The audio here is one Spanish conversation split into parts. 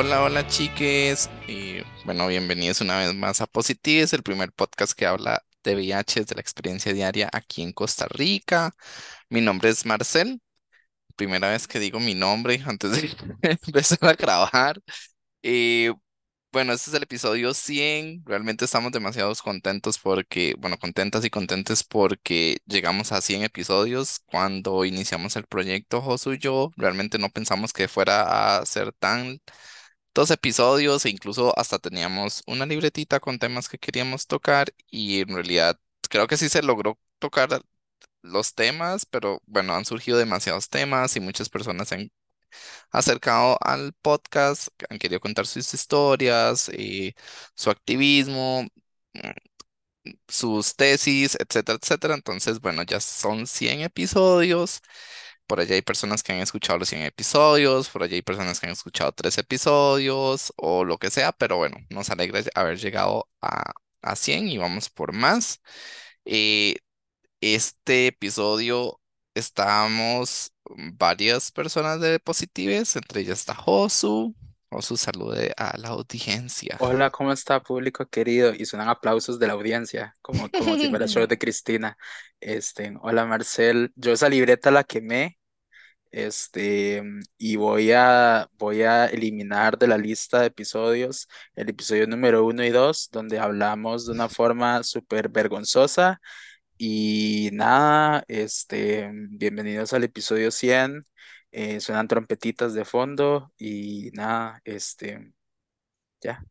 Hola, hola chiques. Y bueno, bienvenidos una vez más a Positives, el primer podcast que habla de VIH de la experiencia diaria aquí en Costa Rica. Mi nombre es Marcel. Primera vez que digo mi nombre antes de empezar a grabar. Y bueno, este es el episodio 100. Realmente estamos demasiado contentos porque, bueno, contentas y contentes porque llegamos a 100 episodios. Cuando iniciamos el proyecto, Josu y yo, realmente no pensamos que fuera a ser tan dos episodios e incluso hasta teníamos una libretita con temas que queríamos tocar y en realidad creo que sí se logró tocar los temas, pero bueno, han surgido demasiados temas y muchas personas se han acercado al podcast, han querido contar sus historias, y su activismo, mm, sus tesis, etcétera, etcétera. Entonces, bueno, ya son 100 episodios. Por allá hay personas que han escuchado los 100 episodios, por allá hay personas que han escuchado 3 episodios o lo que sea, pero bueno, nos alegra haber llegado a, a 100 y vamos por más. Eh, este episodio estamos varias personas de Positives, entre ellas está Josu. Josu, salude a la audiencia. Hola, ¿cómo está, público querido? Y suenan aplausos de la audiencia, como, como si fuera show de Cristina. Este, hola, Marcel. Yo esa libreta la quemé, este, y voy a, voy a eliminar de la lista de episodios el episodio número uno y dos, donde hablamos de una forma súper vergonzosa y nada, este, bienvenidos al episodio 100. Eh, suenan trompetitas de fondo y nada, este, ya.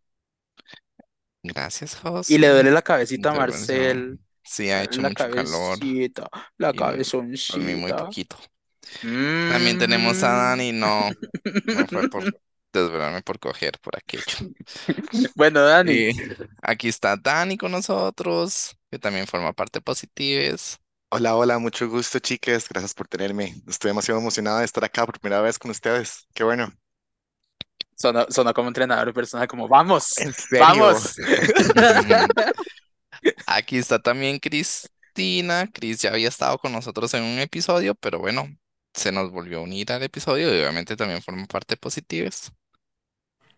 Gracias, Y le duele la cabecita a. Marcel. Sí, ha hecho La mucho calor cabecita, la y a mí muy cabezoncita. poquito. También tenemos a Mm. Dani, no, no fue por desvelarme por coger por aquello. Bueno, Dani, Y aquí está Dani con nosotros, que también forma parte de Positives. Hola, hola, mucho gusto, chicas. Gracias por tenerme. Estoy demasiado emocionada de estar acá por primera vez con ustedes. Qué bueno. sonó, sonó como entrenador personal, como vamos, En serio. vamos. Aquí está también Cristina. Cris ya había estado con nosotros en un episodio, pero bueno, se nos volvió a unir al episodio y obviamente también forma parte de Positives.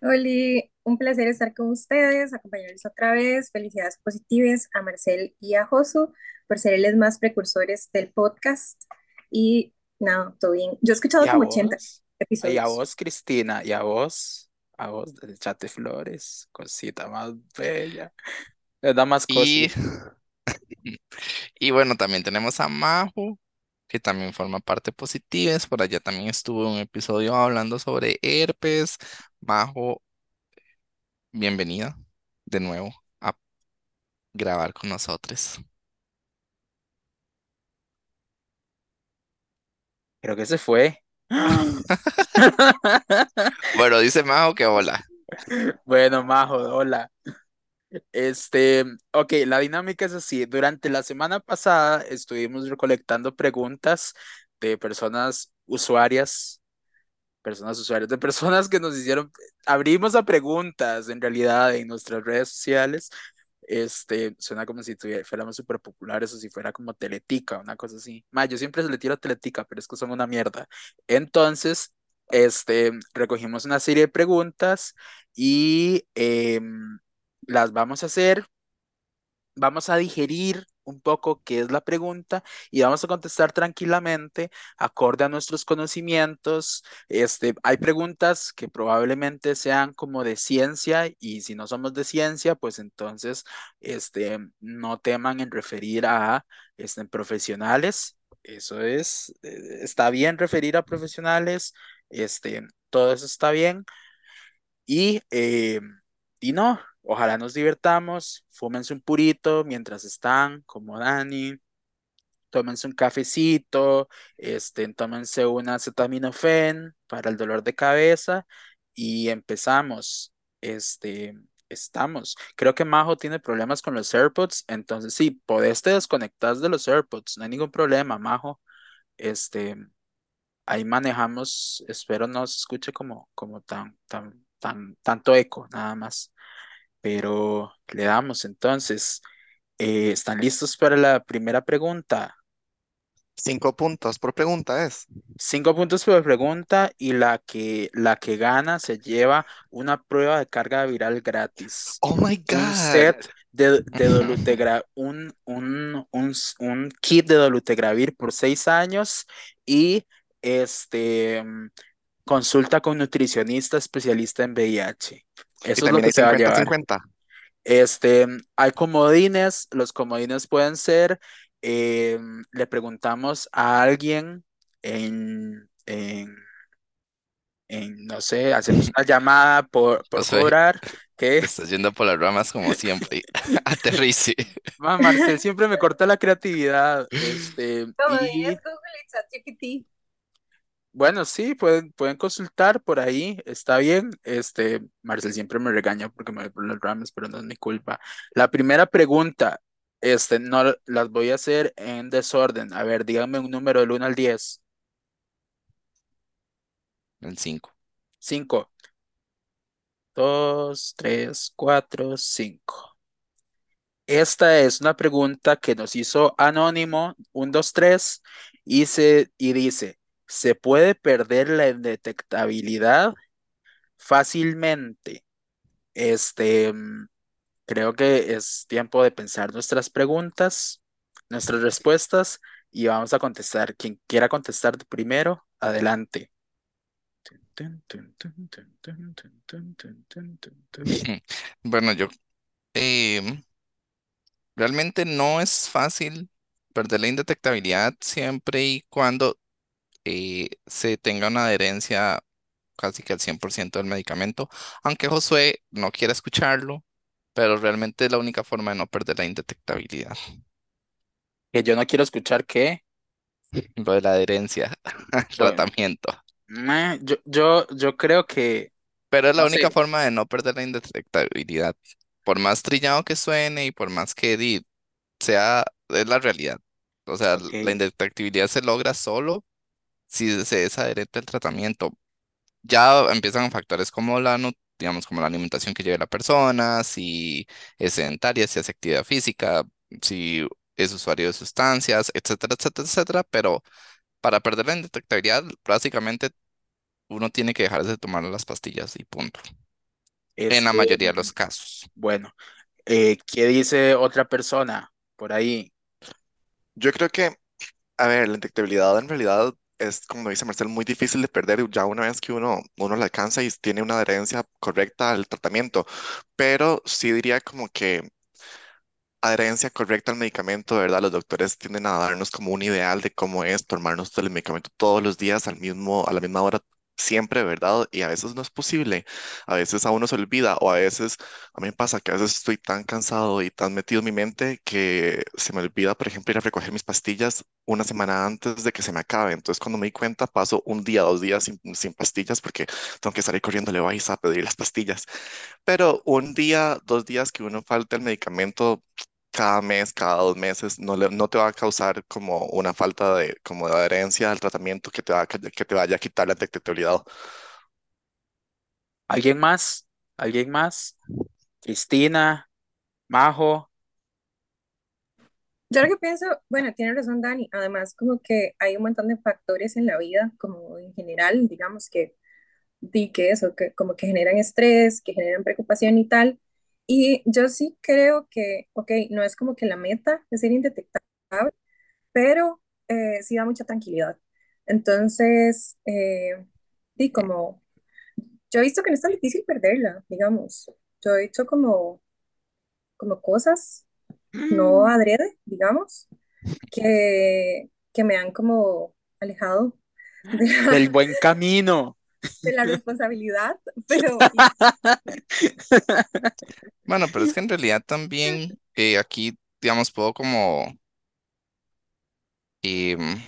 Oli, un placer estar con ustedes, acompañarles otra vez. Felicidades positivas a Marcel y a Josu por ser los más precursores del podcast. Y nada, todo bien. Yo he escuchado Y como 80 vos, y a episodios. vos, Cristina, y a vos, a vos, del chat de flores, cosita más bella, le da más Y, cosi. y bueno, también tenemos a Majo, que también forma parte de Positives. Por allá también estuvo un episodio hablando sobre herpes. Majo, bienvenida de nuevo a grabar con nosotros. Creo que se fue. Bueno, dice Majo que hola. Bueno, Majo, hola. Este, ok, la dinámica es así. Durante la semana pasada estuvimos recolectando preguntas de personas usuarias, personas usuarias, de personas que nos hicieron, abrimos a preguntas en realidad en nuestras redes sociales. Este, suena como si fuéramos súper populares o si fuera como Teletica, una cosa así. Ma, yo siempre le tiro Teletica, pero es que son una mierda. Entonces, este, recogimos una serie de preguntas y em, las vamos a hacer, vamos a digerir un poco qué es la pregunta y vamos a contestar tranquilamente, acorde a nuestros conocimientos. Este, hay preguntas que probablemente sean como de ciencia y si no somos de ciencia, pues entonces este, no teman en referir a este, profesionales. Eso es, eh, está bien referir a profesionales, este, todo eso está bien. Y, eh, y no, ojalá nos divertamos, fúmense un purito mientras están, como Dani, tómense un cafecito, este, tómense una acetaminofén para el dolor de cabeza y empezamos. Este, estamos. Creo que Majo tiene problemas con los AirPods, entonces sí, podés te desconectar de los AirPods, no hay ningún problema, Majo. Este, ahí manejamos, espero no se escuche como, como tan, tan, tan, tanto eco, nada más. Pero le damos entonces. Eh, ¿están listos para la primera pregunta? Cinco puntos por pregunta es. Cinco puntos por pregunta y la que, la que gana se lleva una prueba de carga viral gratis. Oh my Un God. set de, de Ujú. dolutegra- un, un, un, un kit de dolutegravir por seis años y este mm, consulta con nutricionista especialista en VIH. Y Eso es lo que hay se va a llevar. 50-50. Este, hay comodines, los comodines pueden ser, eh, le preguntamos a alguien en, en, en, no sé, hacemos una llamada por, por Josué, cobrar, que, estás yendo por las ramas como siempre. Aterrice. Ma, Marcel siempre me corta la creatividad, este, y dirías Google y ChatGPT. Bueno, sí, pueden, pueden consultar por ahí, está bien, este, Marcel siempre me regaña porque me voy por las ramas, pero no es mi culpa. La primera pregunta, este, no las voy a hacer en desorden. A ver, díganme un número del 1 al 10. El 5. 5, 2, 3, 4, 5. Esta es una pregunta que nos hizo Anónimo 1, 2, 3 y, se, y dice, se puede perder la indetectabilidad fácilmente. Este, mm, creo que es tiempo de pensar nuestras preguntas, nuestras respuestas y vamos a contestar. Quien quiera contestar primero, adelante. Bueno, yo em, realmente no es fácil perder la indetectabilidad siempre y cuando eh, se tenga una adherencia casi que al 100% del medicamento, aunque Josué no quiera escucharlo, pero realmente es la única forma de no perder la indetectabilidad, Que yo no quiero escuchar qué. lo de la adherencia al tratamiento. yo, yo, yo creo que, Pero es la no única sé, forma de no perder la indetectabilidad. Por más trillado que suene y por más que di- sea, es la realidad. O sea, la indetectabilidad se logra solo si se es adherente al tratamiento. Ya empiezan factores como la, digamos, como la alimentación que lleve la persona, si es sedentaria, si hace actividad física, si es usuario de sustancias, etcétera, etcétera, etcétera. Pero para perder la indetectabilidad, básicamente uno tiene que dejar de tomar las pastillas y punto. En la Este, mayoría de los casos. bueno, eh, ¿qué dice otra persona por ahí? Yo creo que, a ver, la indetectabilidad en realidad es, como dice Marcel, muy difícil de perder ya una vez que uno, uno la alcanza y tiene una adherencia correcta al tratamiento. Pero sí diría como que adherencia correcta al medicamento, ¿verdad? Los doctores tienden a darnos como un ideal de cómo es tomarnos el medicamento todos los días al mismo, a la misma hora, siempre, ¿verdad? Y a veces no es posible, a veces a uno se olvida o a veces, a mí me pasa que a veces estoy tan cansado y tan metido en mi mente que se me olvida, por ejemplo, ir a recoger mis pastillas una semana antes de que se me acabe. Entonces, cuando me di cuenta, paso un día, dos días sin, sin pastillas porque tengo que salir corriendo a vais a pedir las pastillas. Pero un día, dos días que uno falta el medicamento cada mes, cada dos meses, no, le- no te va a causar como una falta de, como de adherencia al tratamiento que te va que te vaya a quitar la detectabilidad. ¿Alguien más? ¿Alguien más? Cristina, Majo. Yo lo que pienso, bueno, tiene razón Dani, además como que hay un montón de factores en la vida, como en general, digamos que, di que eso, que como que generan estrés, que generan preocupación y tal. Y yo sí creo que, ok, no es como que la meta es ser indetectable, pero eh, sí da mucha tranquilidad. Entonces, eh, como, yo he visto que no es tan difícil perderla, digamos. Yo he hecho como, como cosas, no Mm, adrede, digamos que, que me han como alejado de Del buen camino. De la responsabilidad, pero Bueno, pero es que en realidad también eh, aquí, digamos, puedo como em,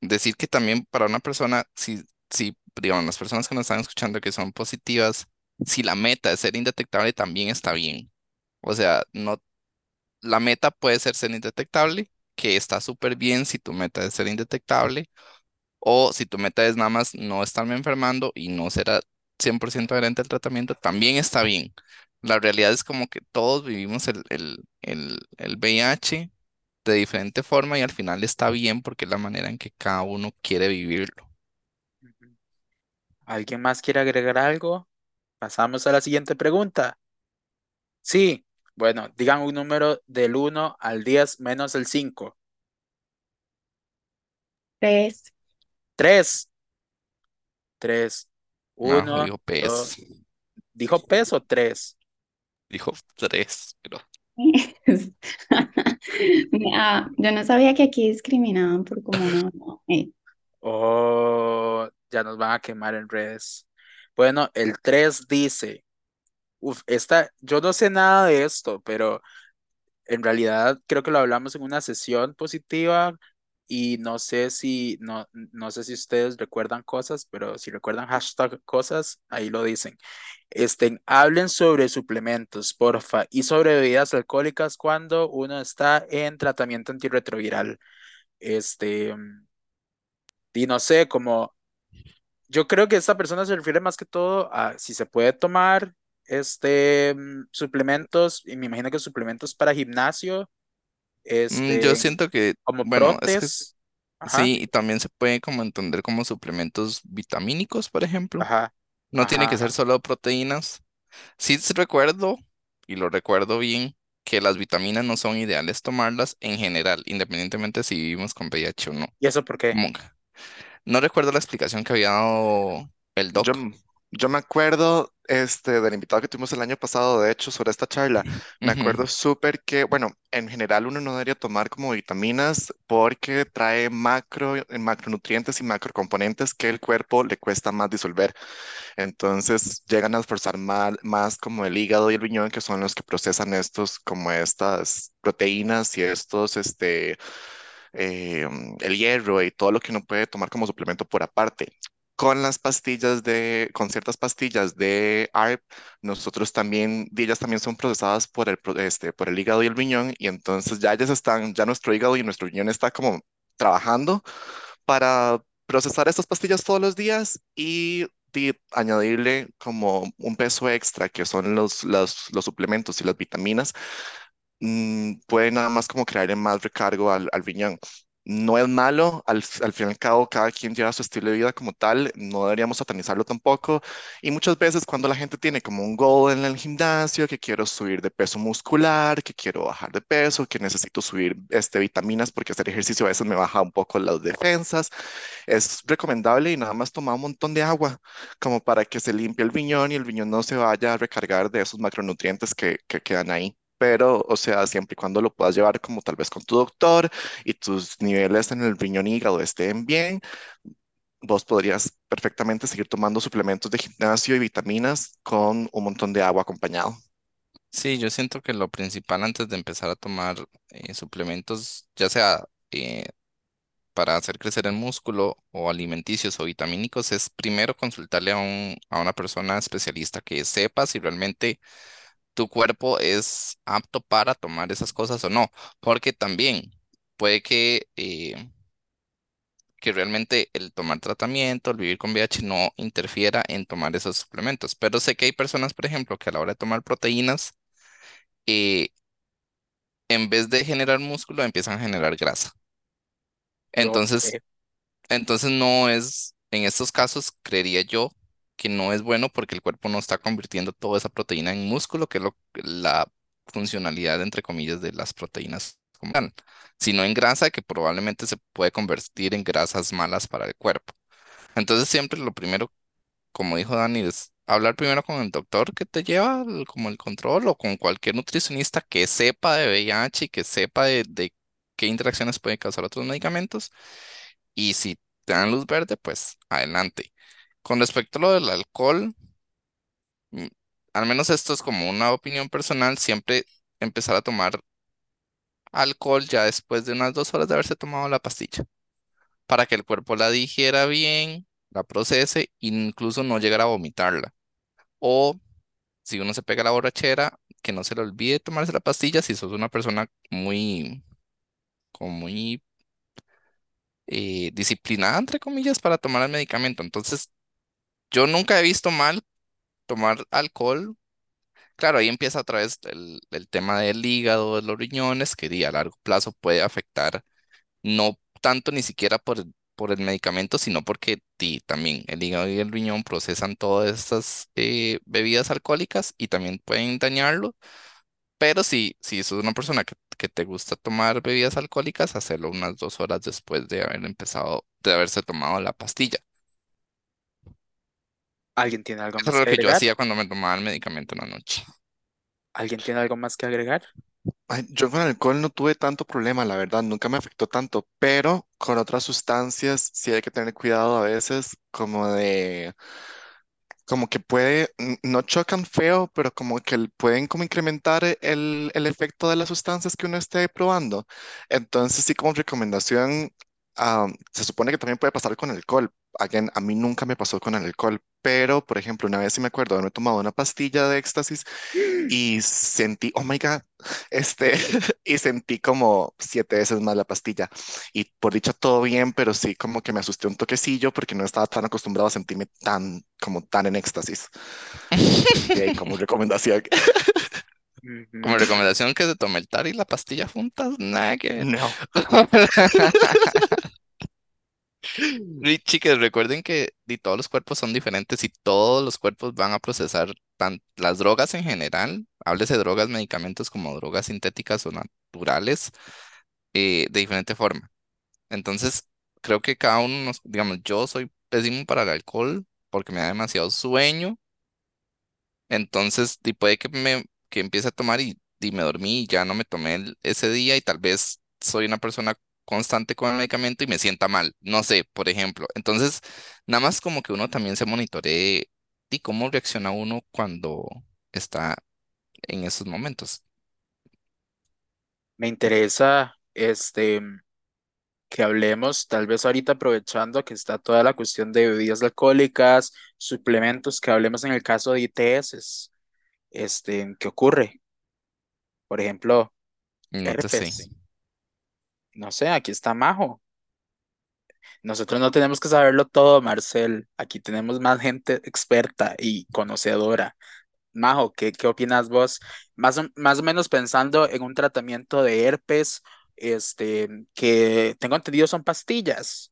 decir que también para una persona, si, si, digamos, las personas que nos están escuchando que son positivas, si la meta es ser indetectable, también está bien. O sea, no, la meta puede ser ser indetectable, que está súper bien si tu meta es ser indetectable, o si tu meta es nada más no estarme enfermando y no ser 100% adherente al tratamiento, también está bien. La realidad es como que todos vivimos el, el, el, el VIH de diferente forma y al final está bien porque es la manera en que cada uno quiere vivirlo. ¿Alguien más quiere agregar algo? Pasamos a la siguiente pregunta. Sí, bueno, digan un número del 1 al 10 menos el 5. Tres. 3. 3. Majo 1, dijo 2. pez, ¿Dijo peso? 3. dijo tres, pero Ah, yo no sabía que aquí discriminaban por cómo no. no, eh. Oh, ya nos van a quemar en redes. Bueno, el 3 dice, uf, esta, yo no sé nada de esto, pero en realidad creo que lo hablamos en una sesión positiva y no sé si, no, no sé si ustedes recuerdan cosas, pero si recuerdan hashtag cosas, ahí lo dicen. Este, hablen sobre suplementos, porfa, y sobre bebidas alcohólicas cuando uno está en tratamiento antirretroviral. Este, y no sé, como yo creo que esta persona se refiere más que todo a si se puede tomar este suplementos, y me imagino que suplementos para gimnasio, mm, yo este, siento que, como bueno, es que protes, ajá, sí, y también se puede como entender como suplementos vitamínicos, por ejemplo. ajá, No tiene ajá, que ser ajá. solo proteínas. Sí recuerdo, y lo recuerdo bien, que las vitaminas no son ideales tomarlas en general, independientemente si vivimos con VIH o no. ¿Y eso por qué? Como- no recuerdo la explicación que había dado el Yo, doc. Yo me acuerdo este, del invitado que tuvimos el año pasado, de hecho, sobre esta charla. Me Ujú. acuerdo súper que, bueno, en general uno no debería tomar como vitaminas porque trae macro, macronutrientes y macrocomponentes que el cuerpo le cuesta más disolver. Entonces llegan a esforzar más, más como el hígado y el riñón, que son los que procesan estos, como estas proteínas y estos, este, eh, el hierro y todo lo que uno puede tomar como suplemento por aparte. Con las pastillas de, con ciertas pastillas de ARP, nosotros también, ellas también son procesadas por el, este, por el hígado y el riñón, y entonces ya ellas están, ya nuestro hígado y nuestro riñón está como trabajando para procesar estas pastillas todos los días y, añadirle como un peso extra, que son los, los, suplementos y las vitaminas mm, puede nada más como crearle más recargo al, al riñón. No es malo, al, al fin y al cabo cada quien lleva su estilo de vida como tal, no deberíamos satanizarlo tampoco. Y muchas veces cuando la gente tiene como un goal en el gimnasio, que quiero subir de peso muscular, que quiero bajar de peso, que necesito subir este, vitaminas porque hacer ejercicio a veces me baja un poco las defensas, es recomendable y nada más tomar un montón de agua como para que se limpie el riñón y el riñón no se vaya a recargar de esos macronutrientes que, que quedan ahí. Pero, o sea, siempre y cuando lo puedas llevar como tal vez con tu doctor y tus niveles en el riñón y hígado estén bien, vos podrías perfectamente seguir tomando suplementos de gimnasio y vitaminas con un montón de agua acompañado. Sí, yo siento que lo principal antes de empezar a tomar eh, suplementos, ya sea eh, para hacer crecer el músculo o alimenticios o vitamínicos, es primero consultarle a un, a una persona especialista que sepa si realmente tu cuerpo es apto para tomar esas cosas o no, porque también puede que, eh, que realmente el tomar tratamiento, el vivir con VIH no interfiera en tomar esos suplementos, pero sé que hay personas, por ejemplo, que a la hora de tomar proteínas, eh, en vez de generar músculo, empiezan a generar grasa. Entonces, entonces no es, en estos casos, creería yo que no es bueno porque el cuerpo no está convirtiendo toda esa proteína en músculo, que es la funcionalidad, entre comillas, de las proteínas como tal, sino en grasa que probablemente se puede convertir en grasas malas para el cuerpo. Entonces, siempre lo primero, como dijo Dani, es hablar primero con el doctor que te lleva el- como el control o con cualquier nutricionista que sepa de VIH y que sepa de, de qué interacciones pueden causar otros medicamentos. Y si te dan luz verde, pues adelante. Con respecto a lo del alcohol, mm, al menos esto es como una opinión personal, siempre empezar a tomar alcohol ya después de unas dos horas de haberse tomado la pastilla, para que el cuerpo la digiera bien, la procese, incluso no llegar a vomitarla. O si uno se pega la borrachera, que no se le olvide tomarse la pastilla si sos una persona muy, como muy eh, disciplinada, entre comillas, para tomar el medicamento. Entonces, yo nunca he visto mal tomar alcohol. claro, ahí empieza otra vez el, el tema del hígado, de los riñones, que a largo plazo puede afectar no tanto ni siquiera por, el- por el medicamento, sino porque también el hígado y el riñón procesan todas estas eh, bebidas alcohólicas y también pueden dañarlo. Pero si, si sos una persona que, que te gusta tomar bebidas alcohólicas, hacerlo unas dos horas después de haber empezado, de haberse tomado la pastilla. ¿Alguien tiene algo Eso más es lo que que yo agregar? hacía cuando me tomaba el medicamento en la noche. ¿Alguien tiene algo más que agregar? Ay, yo con alcohol no tuve tanto problema, la verdad, nunca me afectó tanto, pero con otras sustancias sí hay que tener cuidado a veces, como de, como que puede, n- no chocan feo, pero como que el- pueden como incrementar e- el, el efecto de las sustancias que uno esté probando. Entonces sí como recomendación, ah, se supone que también puede pasar con alcohol. Again, a mí nunca me pasó con el alcohol, pero por ejemplo, una vez sí me acuerdo haberme tomado una pastilla de éxtasis y sentí, oh my God, este, y sentí como siete veces más la pastilla. Y por dicha todo bien, pero sí como que me asusté un toquecillo porque no estaba tan acostumbrado a sentirme tan, como tan en éxtasis. Y ahí como recomendación, Como recomendación que se tome el tar y la pastilla juntas, nada que no. Y chicas, recuerden que todos los cuerpos son diferentes y todos los cuerpos van a procesar las drogas en general, háblese de drogas, medicamentos como drogas sintéticas o naturales, eh, de diferente forma. Entonces, creo que cada uno, nos- digamos, yo soy pésimo para el alcohol porque me da demasiado sueño, entonces di, puede que me que empiece a tomar y, y me dormí y ya no me tomé ese día y tal vez soy una persona constante con el medicamento y me sienta mal, no sé, por ejemplo. Entonces, nada más como que uno también se monitoree y cómo reacciona uno cuando está en esos momentos. Me interesa este que hablemos, tal vez ahorita aprovechando que está toda la cuestión de bebidas alcohólicas, suplementos, que hablemos en el caso de ITS, este, ¿qué ocurre? Por ejemplo, No sé. No sé, aquí está Majo. Nosotros no tenemos que saberlo todo, Marcel. Aquí tenemos más gente experta y conocedora. Majo, ¿qué, qué opinas vos? Más o, más o menos pensando en un tratamiento de herpes, este, que tengo entendido son pastillas.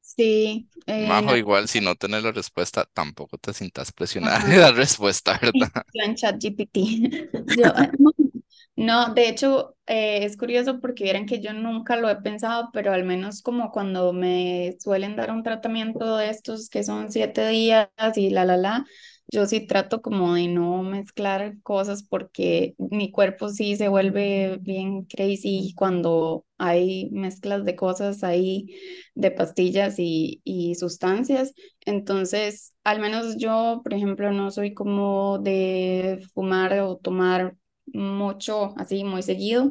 Sí, eh, Majo, no, igual si no tenés la respuesta, tampoco te sientas presionada de la respuesta, ¿verdad? Yo en ChatGPT. Yo, eh, no, de hecho, eh, es curioso porque vieran que yo nunca lo he pensado, pero al menos como cuando me suelen dar un tratamiento de estos que son siete días y la, la, la, yo sí trato como de no mezclar cosas porque mi cuerpo sí se vuelve bien crazy cuando hay mezclas de cosas ahí, de pastillas y, y sustancias. Entonces, al menos yo, por ejemplo, no soy como de fumar o tomar mucho, así muy seguido,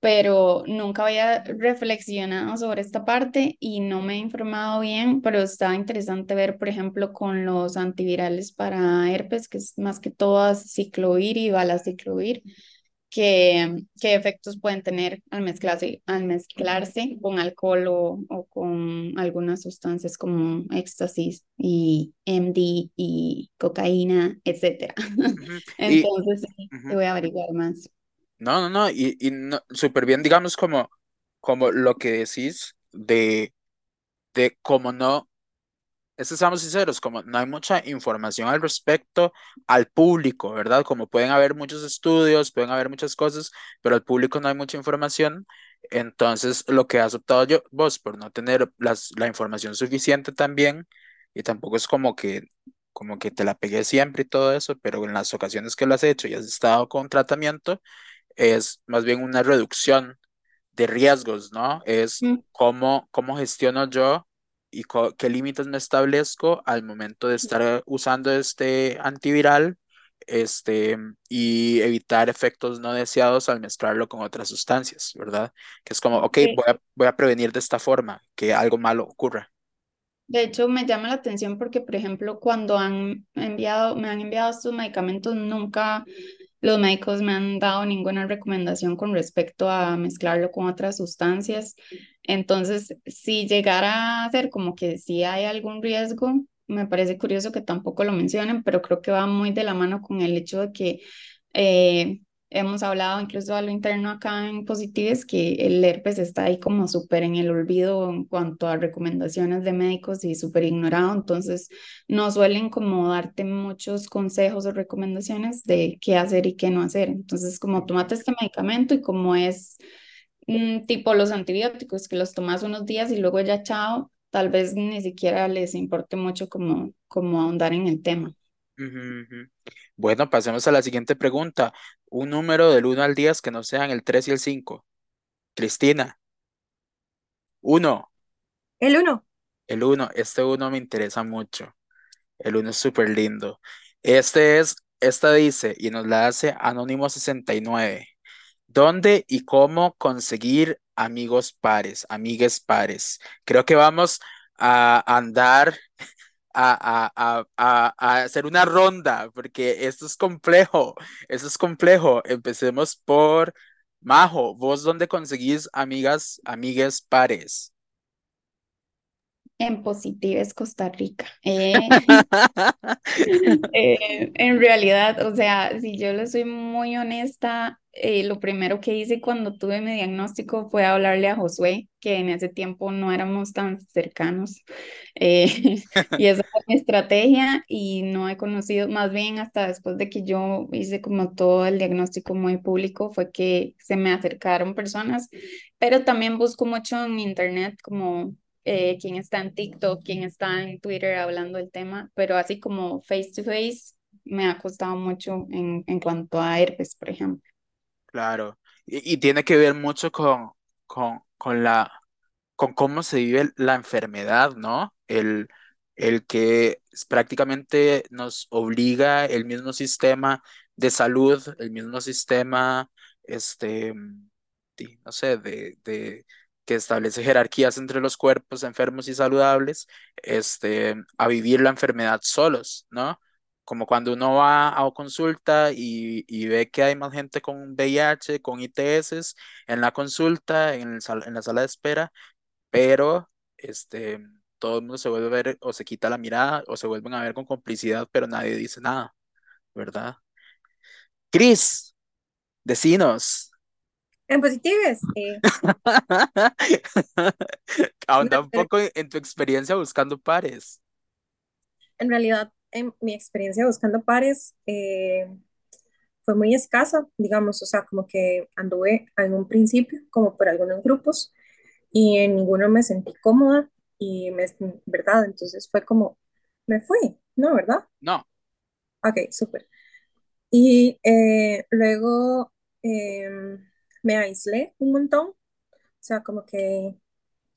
pero nunca había reflexionado sobre esta parte y no me he informado bien, pero está interesante ver, por ejemplo, con los antivirales para herpes, que es más que todo ciclovir y balaciclovir, que, qué efectos pueden tener al mezclarse, al mezclarse con alcohol o, o con algunas sustancias como éxtasis y MD y cocaína. Y, Entonces, sí, te voy a averiguar más. No, no, no, y, y no, súper bien, digamos, como, como lo que decís de, de cómo no, es que seamos sinceros, como no hay mucha información al respecto al público, ¿verdad? Como pueden haber muchos estudios, pueden haber muchas cosas, pero al público no hay mucha información. Entonces, lo que has optado yo, vos, por no tener las, la información suficiente también, y tampoco es como que, como que te la pegué siempre y todo eso, pero en las ocasiones que lo has hecho y has estado con tratamiento, es más bien una reducción de riesgos, ¿no? Es cómo, cómo gestiono yo y qué límites me establezco al momento de estar usando este antiviral, este, y evitar efectos no deseados al mezclarlo con otras sustancias, ¿verdad? Que es como, ok, De, voy a, voy a prevenir de esta forma que algo malo ocurra. de hecho, me llama la atención porque, por ejemplo, cuando han enviado, me han enviado estos medicamentos, nunca los médicos me han dado ninguna recomendación con respecto a mezclarlo con otras sustancias. Entonces, si llegara a ser como que sí hay algún riesgo, me parece curioso que tampoco lo mencionen, pero creo que va muy de la mano con el hecho de que Eh, hemos hablado incluso a lo interno acá en Positives que el herpes está ahí como súper en el olvido en cuanto a recomendaciones de médicos y súper ignorado, entonces no suelen como darte muchos consejos o recomendaciones de qué hacer y qué no hacer. Entonces, como tomate este medicamento y como es mm, tipo los antibióticos que los tomas unos días y luego ya chao, tal vez ni siquiera les importe mucho como, como ahondar en el tema. Ujú. Bueno, pasemos a la siguiente pregunta. Un número del 1 al 10 que no sean el 3 y el 5. Cristina, 1. El uno. El 1. Este 1 me interesa mucho. El 1 es súper lindo. Este es, esta dice, y nos la hace Anónimo69. ¿Dónde y cómo conseguir amigos pares, amigues pares? Creo que vamos a andar a, a, a, a, hacer una ronda, porque esto es complejo, esto es complejo. Empecemos por Majo, ¿vos dónde conseguís amigas, amigues pares? En Positives Costa Rica. Eh, eh, en realidad, o sea, si yo le soy muy honesta, eh, lo primero que hice cuando tuve mi diagnóstico fue hablarle a Josué, que en ese tiempo no éramos tan cercanos. y esa fue mi estrategia y no he conocido, más bien hasta después de que yo hice como todo el diagnóstico muy público, fue que se me acercaron personas, pero también busco mucho en internet como eh, quién está en TikTok, quién está en Twitter hablando del tema, pero así como face to face me ha costado mucho en, en cuanto a herpes, por ejemplo. Claro, y, y tiene que ver mucho con, con, con la, con cómo se vive la enfermedad, ¿no? El, el que prácticamente nos obliga el mismo sistema de salud, el mismo sistema, este, no sé, de, de, que establece jerarquías entre los cuerpos enfermos y saludables, este, a vivir la enfermedad solos, ¿no? Como cuando uno va a consulta y, y ve que hay más gente con VIH, con ITS en la consulta, en, el sal- en la sala de espera, pero este, todo el mundo se vuelve a ver o se quita la mirada o se vuelven a ver con complicidad, pero nadie dice nada, ¿verdad? Cris, decinos. En positives. eh, Ahonda no, un poco en en tu experiencia buscando pares. en realidad, en mi experiencia buscando pares eh, fue muy escasa, digamos, o sea, como que anduve en un principio como por algunos grupos y en ninguno me sentí cómoda y me, ¿verdad? Entonces fue como, me fui, ¿no? ¿Verdad? No, Ok, súper. Y eh, luego em, me aislé un montón, o sea, como que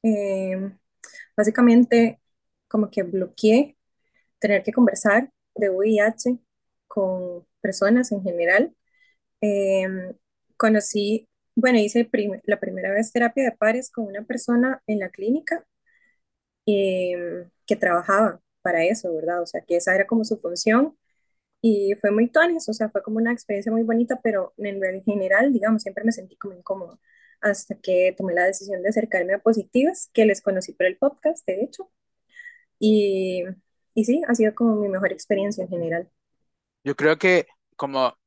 em, básicamente como que bloqueé tener que conversar de VIH con personas en general. Em, conocí, bueno, hice prim- la primera vez terapia de pares con una persona en la clínica em, que trabajaba para eso, ¿verdad? O sea, que esa era como su función y fue muy tuanis, o sea, fue como una experiencia muy bonita, pero en real- general, digamos, siempre me sentí como incómoda hasta que tomé la decisión de acercarme a Positivas, que les conocí por el podcast, de hecho, y, y sí, ha sido como mi mejor experiencia en general. yo creo que como,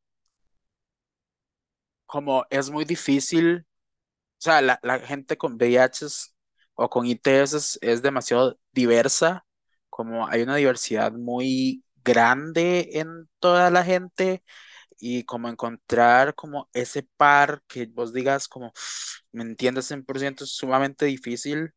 como es muy difícil, o sea, la, la gente con VIH o con ITS es, es demasiado diversa, como hay una diversidad muy grande en toda la gente y como encontrar como ese par que vos digas como me entiendes 100% es sumamente difícil.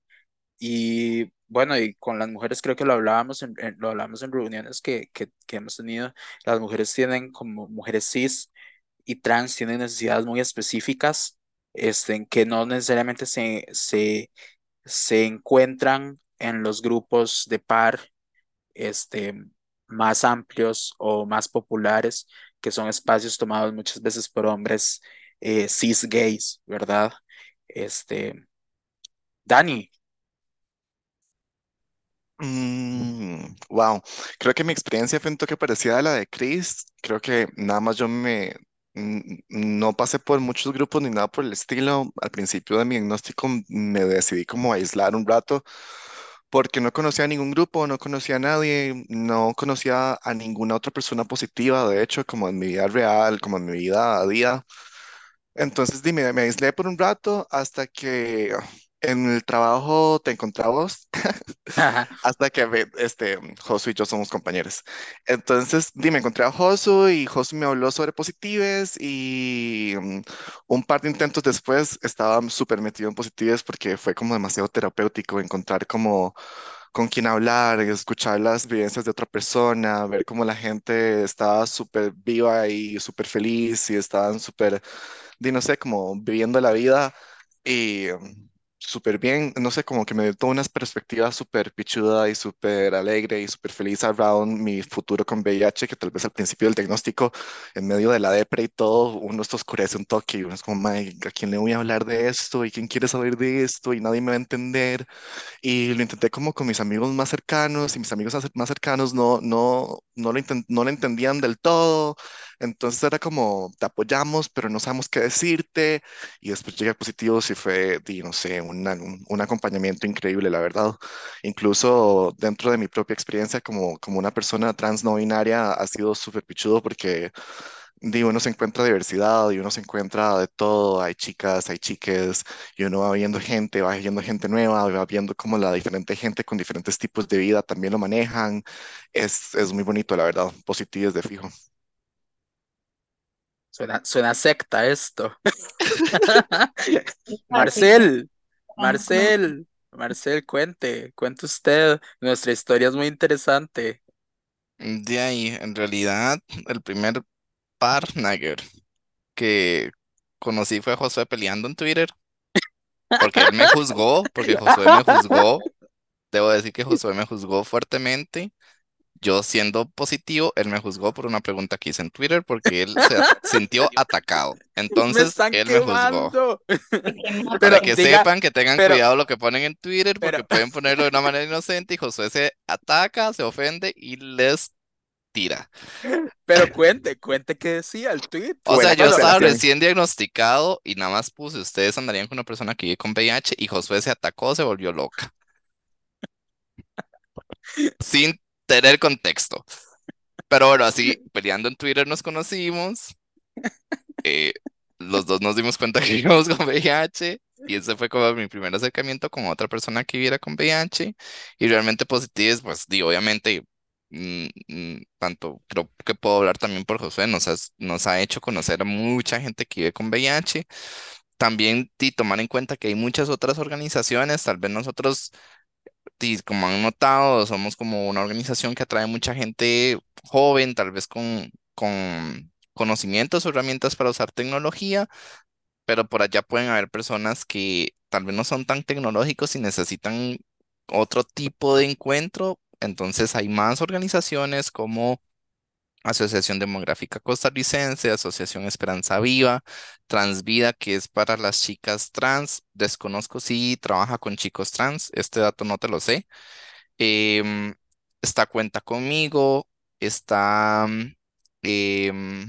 Y bueno, y con las mujeres creo que lo hablábamos en, en- lo hablamos en reuniones que, que, que hemos tenido, las mujeres tienen como mujeres cis y trans tienen necesidades muy específicas, este, que no necesariamente se, se, se encuentran en los grupos de par este, más amplios o más populares, que son espacios tomados muchas veces por hombres eh, cis gays, ¿verdad? Este, Dani, Mm, wow, creo que mi experiencia fue un toque parecida a la de Chris. Creo que nada más yo me mm, no pasé por muchos grupos ni nada por el estilo. Al principio de mi diagnóstico me decidí como aislar un rato porque no conocía a ningún grupo, no conocía a nadie, no conocía a ninguna otra persona positiva, de hecho, como en mi vida real, como en mi vida a día. Entonces, dime, me aislé por un rato hasta que en el trabajo te encontramos, hasta que este, Josu y yo somos compañeros. Entonces, dime, encontré a Josu y Josu me habló sobre positives y mm, un par de intentos después estaba súper metido en positives porque fue como demasiado terapéutico encontrar como con quién hablar, escuchar las vivencias de otra persona, ver cómo la gente estaba súper viva y súper feliz y estaban súper no sé, como viviendo la vida y mm, súper bien, no sé, como que me dio toda una perspectiva súper pichuda y súper alegre y súper feliz around mi futuro con VIH, que tal vez al principio del diagnóstico, en medio de la depre y todo, uno se oscurece un toque y uno es como, "Mae, ¿a quién le voy a hablar de esto? ¿Y quién quiere saber de esto? Y nadie me va a entender. Y lo intenté como con mis amigos más cercanos y mis amigos más cercanos no, no, no lo, no lo entendían del todo. Entonces era como, te apoyamos, pero no sabemos qué decirte. Y después llegué a Positivos y fue, di, no sé, una- un, un acompañamiento increíble, la verdad. Incluso dentro de mi propia experiencia como, como una persona trans no binaria ha sido súper pichudo porque di, uno se encuentra diversidad y uno se encuentra de todo. Hay chicas, hay chiques y uno va viendo gente, va viendo gente nueva, va viendo cómo la diferente gente con diferentes tipos de vida también lo manejan. Es, es muy bonito, la verdad. Positivos de fijo. Suena, suena secta esto. Marcel, Marcel, Marcel, cuente, cuente usted. Nuestra historia es muy interesante. De ahí, en realidad, el primer partner que conocí fue Josué peleando en Twitter, porque él me juzgó, porque Josué me juzgó. Debo decir que Josué me juzgó fuertemente. Yo siendo positivo, él me juzgó por una pregunta que hice en Twitter porque él se sintió atacado. Me Entonces, están él me juzgó. Para que diga, sepan que tengan pero- cuidado lo que ponen en Twitter porque pero- pueden ponerlo de una manera inocente y Josué se ataca, se ofende y les tira. Pero cuente, cuente qué decía el tweet. O Buena sea, yo estaba recién diagnosticado y nada más puse, ustedes andarían con una persona que vive con VIH y Josué se atacó, se volvió loca. Sin tener contexto. Pero bueno, así, peleando en Twitter nos conocimos. eh, los dos nos dimos cuenta que vivíamos con VIH y ese fue como mi primer acercamiento con otra persona que viviera con VIH y realmente positivos, pues, di, obviamente, mm, mm, tanto creo que puedo hablar también por Josué, nos, has- nos ha hecho conocer a mucha gente que vive con VIH. También di, tomar en cuenta que hay muchas otras organizaciones, tal vez nosotros, como han notado, somos como una organización que atrae mucha gente joven, tal vez con, con conocimientos o herramientas para usar tecnología, pero por allá pueden haber personas que tal vez no son tan tecnológicos y necesitan otro tipo de encuentro. Entonces hay más organizaciones como Asociación Demográfica Costarricense, Asociación Esperanza Viva, Transvida, que es para las chicas trans. Desconozco si trabaja con chicos trans, este dato no te lo sé. Em, está Cuenta Conmigo, está... em,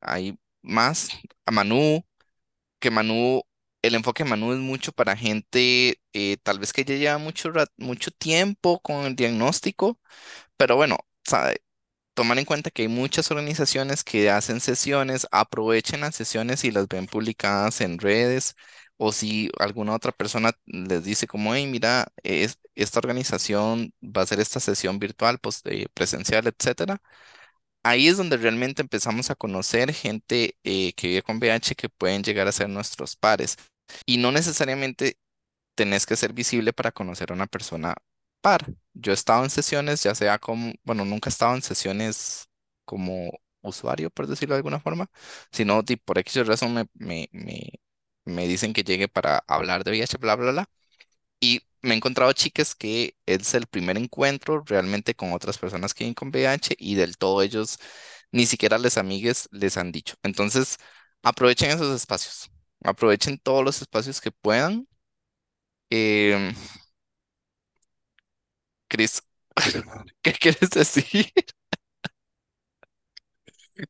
hay más, a Manu, que Manu, el enfoque de Manu es mucho para gente eh, tal vez que ya lleva mucho, mucho tiempo con el diagnóstico, pero bueno, sabe, tomar en cuenta que hay muchas organizaciones que hacen sesiones, aprovechen las sesiones y las ven publicadas en redes, o si alguna otra persona les dice como, hey, mira, es, esta organización va a hacer esta sesión virtual, pues, eh, presencial, etcétera ahí es donde realmente empezamos a conocer gente eh, que vive con VIH que pueden llegar a ser nuestros pares. Y no necesariamente tenés que ser visible para conocer a una persona Yo he estado en sesiones, ya sea como, bueno, nunca he estado en sesiones como usuario, por decirlo de alguna forma, sino di- por X razón me, me, me, me dicen que llegue para hablar de VIH, bla, bla, bla. Y me he encontrado chicas que es el primer encuentro realmente con otras personas que viven con VIH y del todo ellos, ni siquiera les amigues les han dicho. Entonces, aprovechen esos espacios, aprovechen todos los espacios que puedan. Em, Cris, ¿qué quieres decir?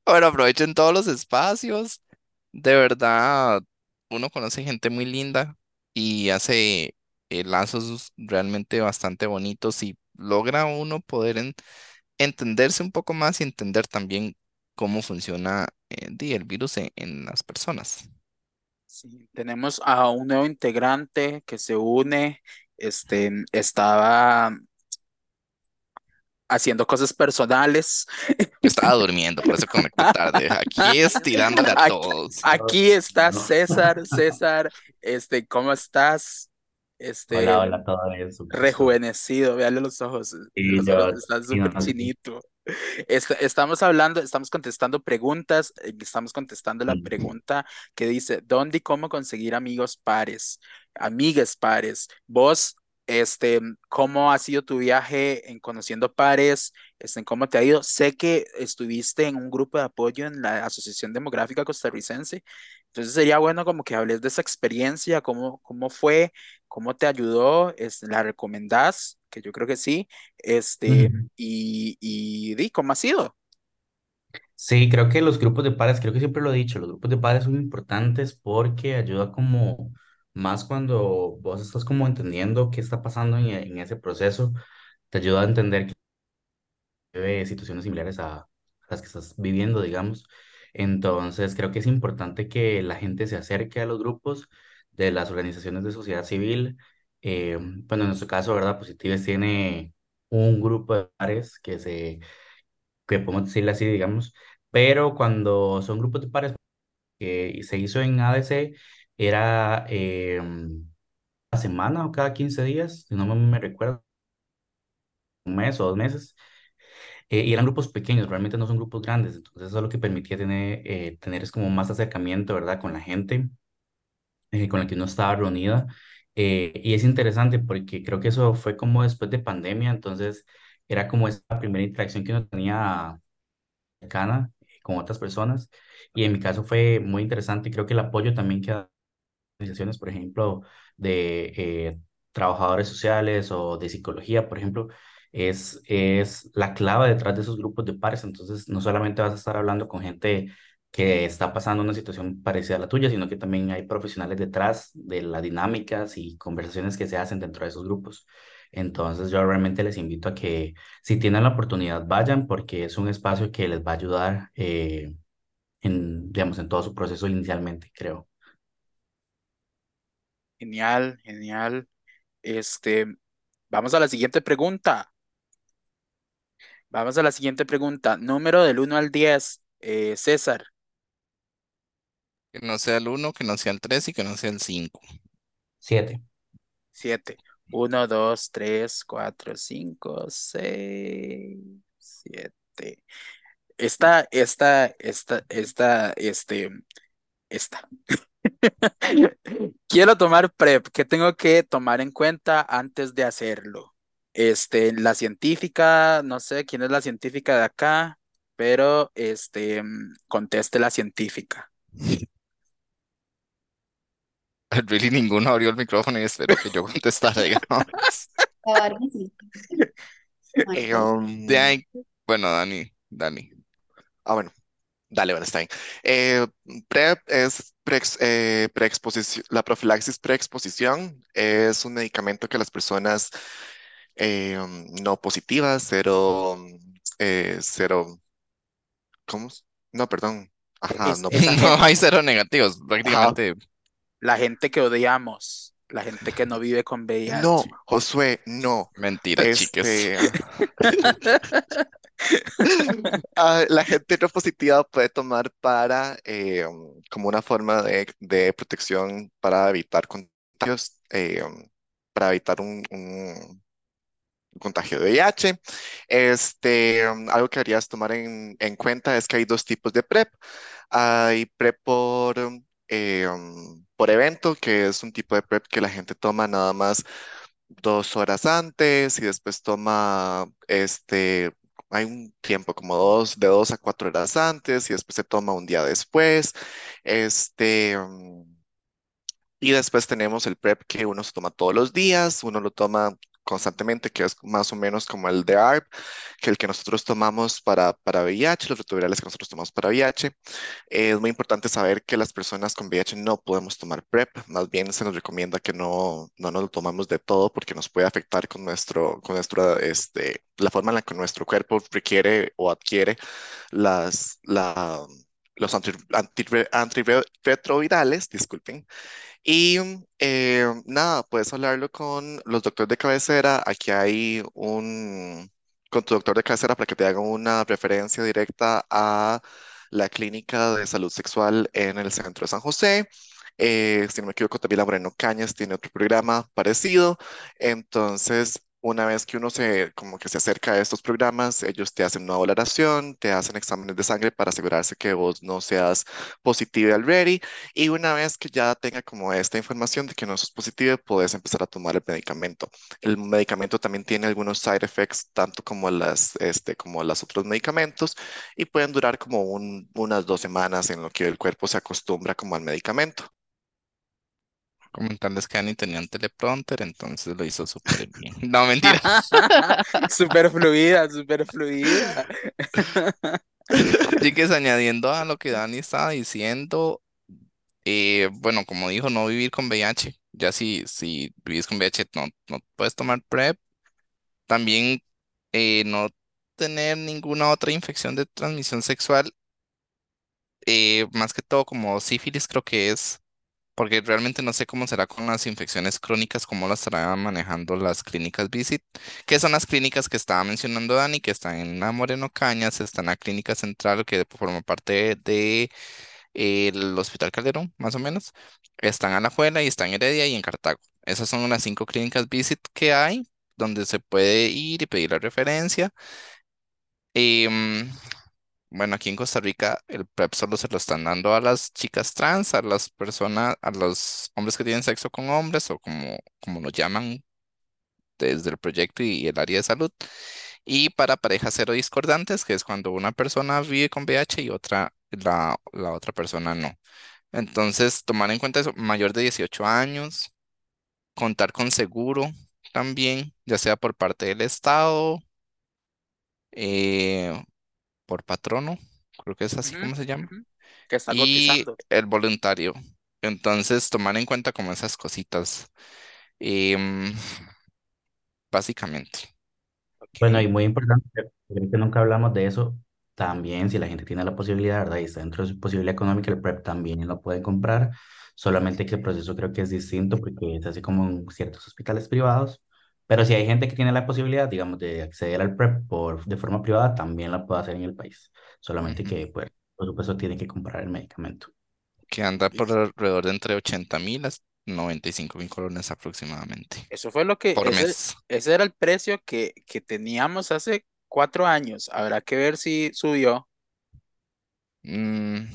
Bueno, aprovechen todos los espacios. De verdad, uno conoce gente muy linda y hace eh, lazos realmente bastante bonitos y logra uno poder en- entenderse un poco más y entender también cómo funciona eh, el virus en, en las personas. Sí, tenemos a un nuevo integrante que se une, este, estaba haciendo cosas personales. Estaba durmiendo, por eso conecté tarde. Aquí es tirándole a Aquí, todos. aquí está. César, César, este, ¿cómo estás? Este, Hola, hola, todo bien, rejuvenecido, véale los ojos, Sí, los yo, ojos están súper no, chinito. Est- estamos hablando, estamos contestando preguntas, eh, estamos contestando la pregunta que dice, ¿dónde y cómo conseguir amigos pares, amigues pares? Vos, este, ¿cómo ha sido tu viaje en conociendo pares? Este, ¿cómo te ha ido? Sé que estuviste en un grupo de apoyo en la Asociación Demográfica Costarricense, entonces sería bueno como que hables de esa experiencia, cómo, cómo fue, cómo te ayudó, este, ¿la recomendás? Que yo creo que sí, este, y, y di, ¿cómo ha sido? Sí, creo que los grupos de pares, creo que siempre lo he dicho, los grupos de pares son importantes porque ayuda como más cuando vos estás como entendiendo qué está pasando en, en ese proceso, te ayuda a entender que situaciones similares a las que estás viviendo, digamos. Entonces, creo que es importante que la gente se acerque a los grupos de las organizaciones de sociedad civil. Eh, bueno, en nuestro caso, ¿verdad? Positives tiene un grupo de pares que se, que podemos decirle así, digamos, pero cuando son grupos de pares que se hizo en ADC, era eh, semana o cada 15 días, si no me, recuerdo, un mes o dos meses. Eh, y eran grupos pequeños, realmente no son grupos grandes, entonces eso es lo que permitía tener, eh, tener es como más acercamiento, ¿verdad? Con la gente eh, con la que uno estaba reunida. Eh, y es interesante porque creo que eso fue como después de pandemia, entonces era como esa primera interacción que uno tenía cercana eh, con otras personas. Y en mi caso fue muy interesante creo que el apoyo también que organizaciones, por ejemplo, de eh, trabajadores sociales o de psicología, por ejemplo, es, es la clave detrás de esos grupos de pares. Entonces, no solamente vas a estar hablando con gente que está pasando una situación parecida a la tuya, sino que también hay profesionales detrás de las dinámicas y conversaciones que se hacen dentro de esos grupos. Entonces, yo realmente les invito a que si tienen la oportunidad, vayan porque es un espacio que les va a ayudar eh, en, digamos, en todo su proceso inicialmente, creo. Genial, genial. Este, vamos a la siguiente pregunta. Vamos a la siguiente pregunta. Número del 1 al 10, eh, César. Que no sea el 1, que no sea el 3 y que no sea el 5. Siete. 7. 1, 2, 3, 4, 5, 6, 7. Esta, esta, esta, esta, este, esta. Quiero tomar PrEP. ¿Qué tengo que tomar en cuenta antes de hacerlo? Este, la científica, no sé quién es la científica de acá, pero este, mm, conteste la científica. Really ninguno abrió el micrófono y espero que yo contestara, digamos. Eh, um, De ahí, bueno, Dani, Dani. ah, bueno, dale, bueno, está bien. Eh, PrEP es preex- eh, preexposición, la profilaxis preexposición es un medicamento que las personas eh, um, no positivas, cero, eh, cero, ¿cómo? No, perdón. Ajá, no esa No gente, hay cero negativos, Ajá. prácticamente. la gente que odiamos, la gente que no vive con No, VIH. Josué, no. Mentira, chiques. Ah, la gente no positiva puede tomar para eh, um, como una forma de, de protección para evitar contagios, eh, um, para evitar un, contagio de VIH. Este, um, algo que deberías tomar en, en cuenta es que hay dos tipos de PrEP. Hay PrEP por, um, eh, por evento, que es un tipo de PrEP que la gente toma nada más dos horas antes y después toma este. Hay un tiempo como dos, de dos a cuatro horas antes y después se toma un día después. Este, um, y después tenemos el PrEP que uno se toma todos los días, uno lo toma constantemente, que es más o menos como el de ARP, que el que nosotros tomamos para, para VIH, los retrovirales que nosotros tomamos para VIH. es muy importante saber que las personas con VIH no podemos tomar PrEP, más bien se nos recomienda que no, no nos lo tomamos de todo porque nos puede afectar con, nuestro, con nuestra, este, la forma en la que nuestro cuerpo requiere o adquiere las, la, los antirretrovirales, disculpen, y eh, nada, puedes hablarlo con los doctores de cabecera. Aquí hay un, con tu doctor de cabecera para que te haga una referencia directa a la clínica de salud sexual en el centro de San José. Eh, si no me equivoco, también la Moreno Cañas tiene otro programa parecido. Entonces, una vez que uno se, como que se acerca a estos programas, ellos te hacen una valoración, te hacen exámenes de sangre para asegurarse que vos no seas positivo already. Y una vez que ya tenga como esta información de que no sos positivo, puedes empezar a tomar el medicamento. El medicamento también tiene algunos side effects, tanto como las, este, como los otros medicamentos, y pueden durar como unas dos semanas en lo que el cuerpo se acostumbra como al medicamento. Comentarles que Annie tenía un teleprompter, entonces lo hizo súper bien. No, mentira. Súper fluida, súper fluida. Así que es añadiendo a lo que Dani estaba diciendo, eh, bueno, como dijo, no vivir con VIH. Ya si, si vivís con VIH, no, no puedes tomar PrEP. También eh, no tener ninguna otra infección de transmisión sexual. Eh, más que todo como sífilis creo que es porque realmente no sé cómo será con las infecciones crónicas, cómo las estarán manejando las clínicas Visit, que son las clínicas que estaba mencionando Dani, que están en Moreno Cañas, está en la clínica central, que forma parte de el Hospital Calderón, más o menos. Están en La Juela y están en Heredia y en Cartago. Esas son las cinco clínicas Visit que hay, donde se puede ir y pedir la referencia. Em, bueno, aquí en Costa Rica el PrEP solo se lo están dando a las chicas trans, a las personas, a los hombres que tienen sexo con hombres o como, como lo llaman desde el proyecto y el área de salud. Y para parejas cero discordantes, que es cuando una persona vive con VIH y otra, la, la otra persona no. Entonces, tomar en cuenta eso, mayor de 18 años, contar con seguro también, ya sea por parte del Estado, eh, por patrono, creo que es así como se llama, Que está y el voluntario. Entonces, tomar en cuenta como esas cositas, em, básicamente. Bueno, y muy importante, creo que nunca hablamos de eso. También, si la gente tiene la posibilidad, ¿verdad? Y está dentro de su posibilidad económica, el PrEP también lo puede comprar. Solamente que el proceso creo que es distinto porque es así como en ciertos hospitales privados. Pero si hay gente que tiene la posibilidad, digamos, de acceder al PrEP por, de forma privada, también la puede hacer en el país. Solamente que, pues, por supuesto, tiene que comprar el medicamento. Que anda por alrededor de entre 80 mil a 95 mil colones aproximadamente. Eso fue lo que, por ese, mes. ese era el precio que, que teníamos hace cuatro años. Habrá que ver si subió. Mm,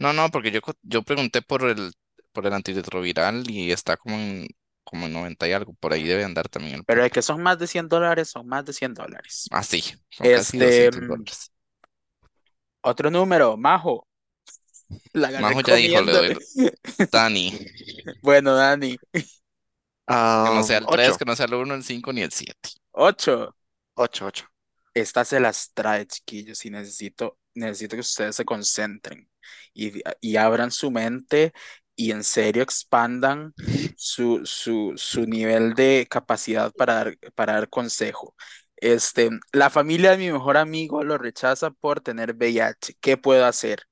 no, no, porque yo, yo pregunté por el, por el antirretroviral y está como en como en 90 y algo, por ahí debe andar también el Pero de que son más de 100 dólares, son más de 100 dólares. Ah, sí, son casi Este, 200 mm, dólares. Otro número, Majo. La Majo ya dijo, le doy. Dani, Bueno, Dani. que no sea Ah, el 3, ocho, que no sea el 1, el 5 ni el 7. Ocho. ocho, ocho. Esta se las trae, chiquillos, y necesito, necesito que ustedes se concentren y, y abran su mente y en serio expandan su, su, su nivel de capacidad para dar, para dar consejo. Este, la familia de mi mejor amigo lo rechaza por tener VIH. ¿Qué puedo hacer?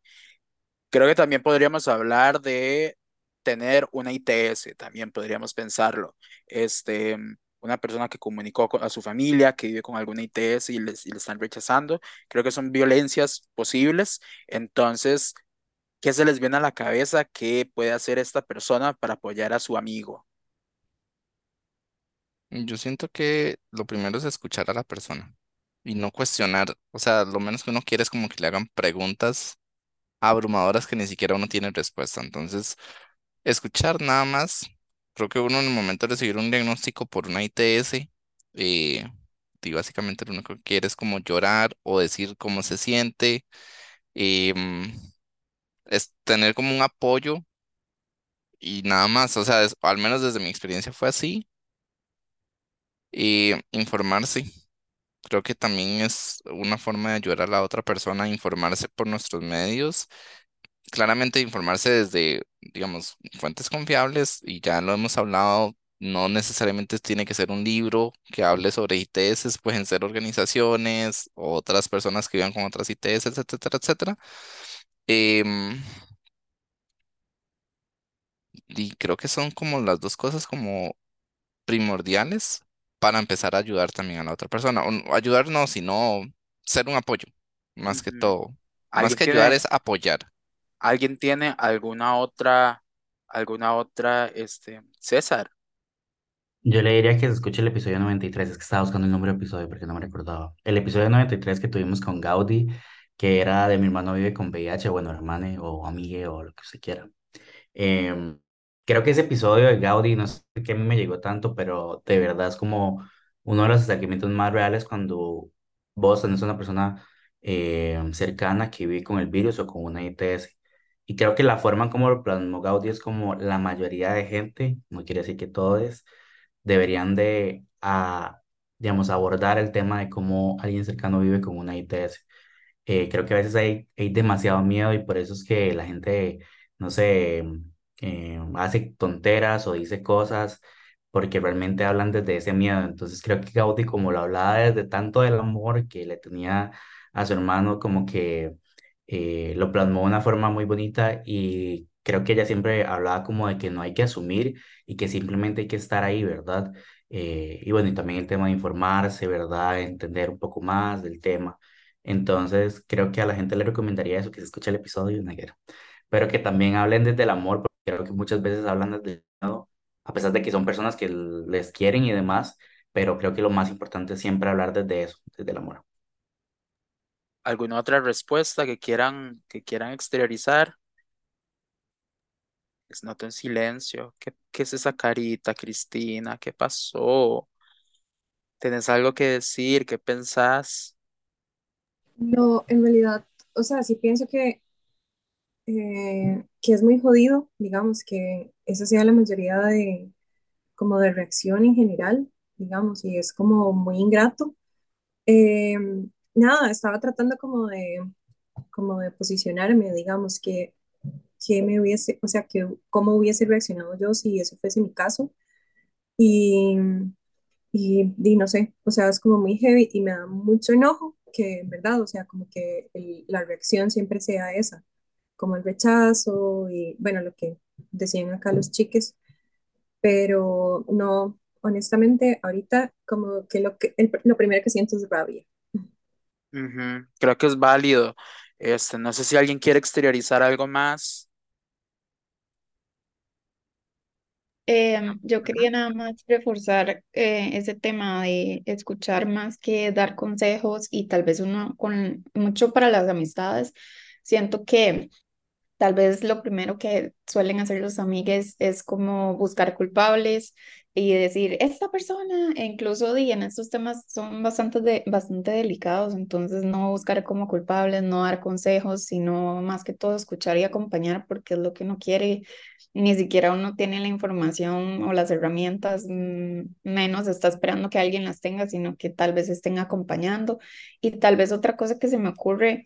Creo que también podríamos hablar de tener una ITS, también podríamos pensarlo. Este, una persona que comunicó a su familia que vive con alguna ITS y, les, y le están rechazando. Creo que son violencias posibles. Entonces, ¿qué se les viene a la cabeza que puede hacer esta persona para apoyar a su amigo? Yo siento que lo primero es escuchar a la persona y no cuestionar. O sea, lo menos que uno quiere es como que le hagan preguntas abrumadoras que ni siquiera uno tiene respuesta. Entonces, escuchar nada más. Creo que uno en el momento de recibir un diagnóstico por una ITS, eh, y básicamente lo único que quiere es como llorar o decir cómo se siente. em, es tener como un apoyo y nada más. O sea, al menos desde mi experiencia fue así. Y informarse. Creo que también es una forma de ayudar a la otra persona a informarse por nuestros medios. Claramente informarse desde, digamos, fuentes confiables y ya lo hemos hablado, no necesariamente tiene que ser un libro que hable sobre ITS, pueden ser organizaciones otras personas que vivan con otras ITS, etcétera, etcétera. Em, y creo que son como las dos cosas como primordiales para empezar a ayudar también a la otra persona. O ayudar no, sino ser un apoyo, más que Ujú. todo. Más ¿Alguien que ayudar tiene, es apoyar. alguien tiene alguna otra, alguna otra, este, César? Yo le diría que se escuche el episodio 93, es que estaba buscando el número de episodio porque no me recordaba. El episodio 93 que tuvimos con Gaudí, que era de mi hermano vive con VIH, bueno, hermane o amigue o lo que usted quiera. Em, creo que ese episodio de Gaudí, no sé qué a me llegó tanto, pero de verdad es como uno de los acercamientos más reales cuando vos tenés una persona em, cercana que vive con el virus o con una ITS. Y creo que la forma en como lo plasmó Gaudí es como la mayoría de gente, no quiere decir que todos, deberían de, ah, digamos, abordar el tema de cómo alguien cercano vive con una ITS. Eh, creo que a veces hay, hay demasiado miedo y por eso es que la gente, no sé, eh, hace tonteras o dice cosas porque realmente hablan desde ese miedo. Entonces creo que Gaudí, como lo hablaba desde tanto del amor que le tenía a su hermano, como que eh, lo plasmó de una forma muy bonita y creo que ella siempre hablaba como de que no hay que asumir y que simplemente hay que estar ahí, ¿verdad? Eh, y bueno, y también el tema de informarse, ¿verdad? Entender un poco más del tema. Entonces, creo que a la gente le recomendaría eso, que se escuche el episodio, Neguero. Pero que también hablen desde el amor, porque creo que muchas veces hablan desde el miedo, a pesar de que son personas que les quieren y demás, pero creo que lo más importante es siempre hablar desde eso, desde el amor. ¿Alguna otra respuesta que quieran, que quieran exteriorizar? Les noto en silencio. ¿Qué, qué es esa carita, Cristina? ¿Qué pasó? ¿Tenés algo que decir? ¿Qué pensás? No, en realidad, o sea, sí pienso que, eh, que es muy jodido, digamos, que esa sea la mayoría de, como de reacción en general, digamos, y es como muy ingrato. Eh, nada, estaba tratando como de, como de posicionarme, digamos, que, que me hubiese, o sea, que cómo hubiese reaccionado yo si eso fuese mi caso. Y, y, y no sé, o sea, es como muy heavy y me da mucho enojo que, en verdad, o sea, como que la reacción siempre sea esa, como el rechazo y, bueno, lo que decían acá los chiques, pero no, honestamente, ahorita como que lo, que, el- lo primero que siento es rabia. Ujú, Creo que es válido. Este, no sé si alguien quiere exteriorizar algo más. Em, yo quería nada más reforzar eh, ese tema de escuchar más que dar consejos y tal vez uno con mucho para las amistades. Siento que Tal vez lo primero que suelen hacer los amigues es como buscar culpables y decir, esta persona, e incluso y en estos temas son bastante, de, bastante delicados, entonces no buscar como culpables, no dar consejos, sino más que todo escuchar y acompañar porque es lo que uno quiere, ni siquiera uno tiene la información o las herramientas, mm, menos está esperando que alguien las tenga, sino que tal vez estén acompañando. Y tal vez otra cosa que se me ocurre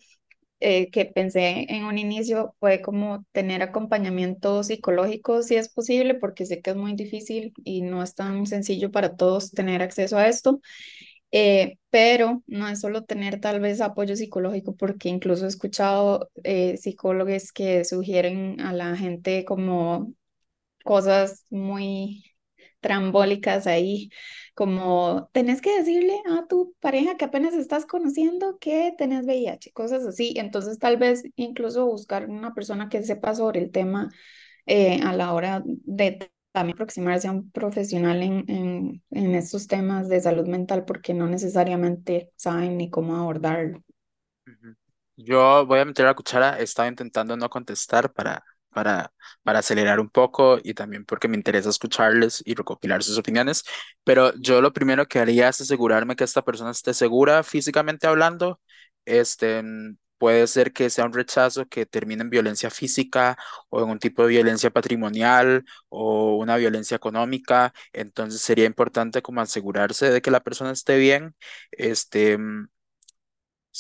eh, que pensé en un inicio fue como tener acompañamiento psicológico si es posible, porque sé que es muy difícil y no es tan sencillo para todos tener acceso a esto, eh, pero no es solo tener tal vez apoyo psicológico, porque incluso he escuchado eh, psicólogos que sugieren a la gente como cosas muy trambólicas ahí, como tenés que decirle a tu pareja que apenas estás conociendo que tenés VIH, cosas así. Entonces, tal vez incluso buscar una persona que sepa sobre el tema eh, a la hora de también aproximarse a un profesional en, en, en estos temas de salud mental, porque no necesariamente saben ni cómo abordarlo. Yo voy a meter la cuchara. Estaba intentando no contestar para, para, para acelerar un poco y también porque me interesa escucharles y recopilar sus opiniones. Pero yo lo primero que haría es asegurarme que esta persona esté segura físicamente hablando. Este, puede ser que sea un rechazo que termine en violencia física o en un tipo de violencia patrimonial o una violencia económica. Entonces sería importante como asegurarse de que la persona esté bien. Este,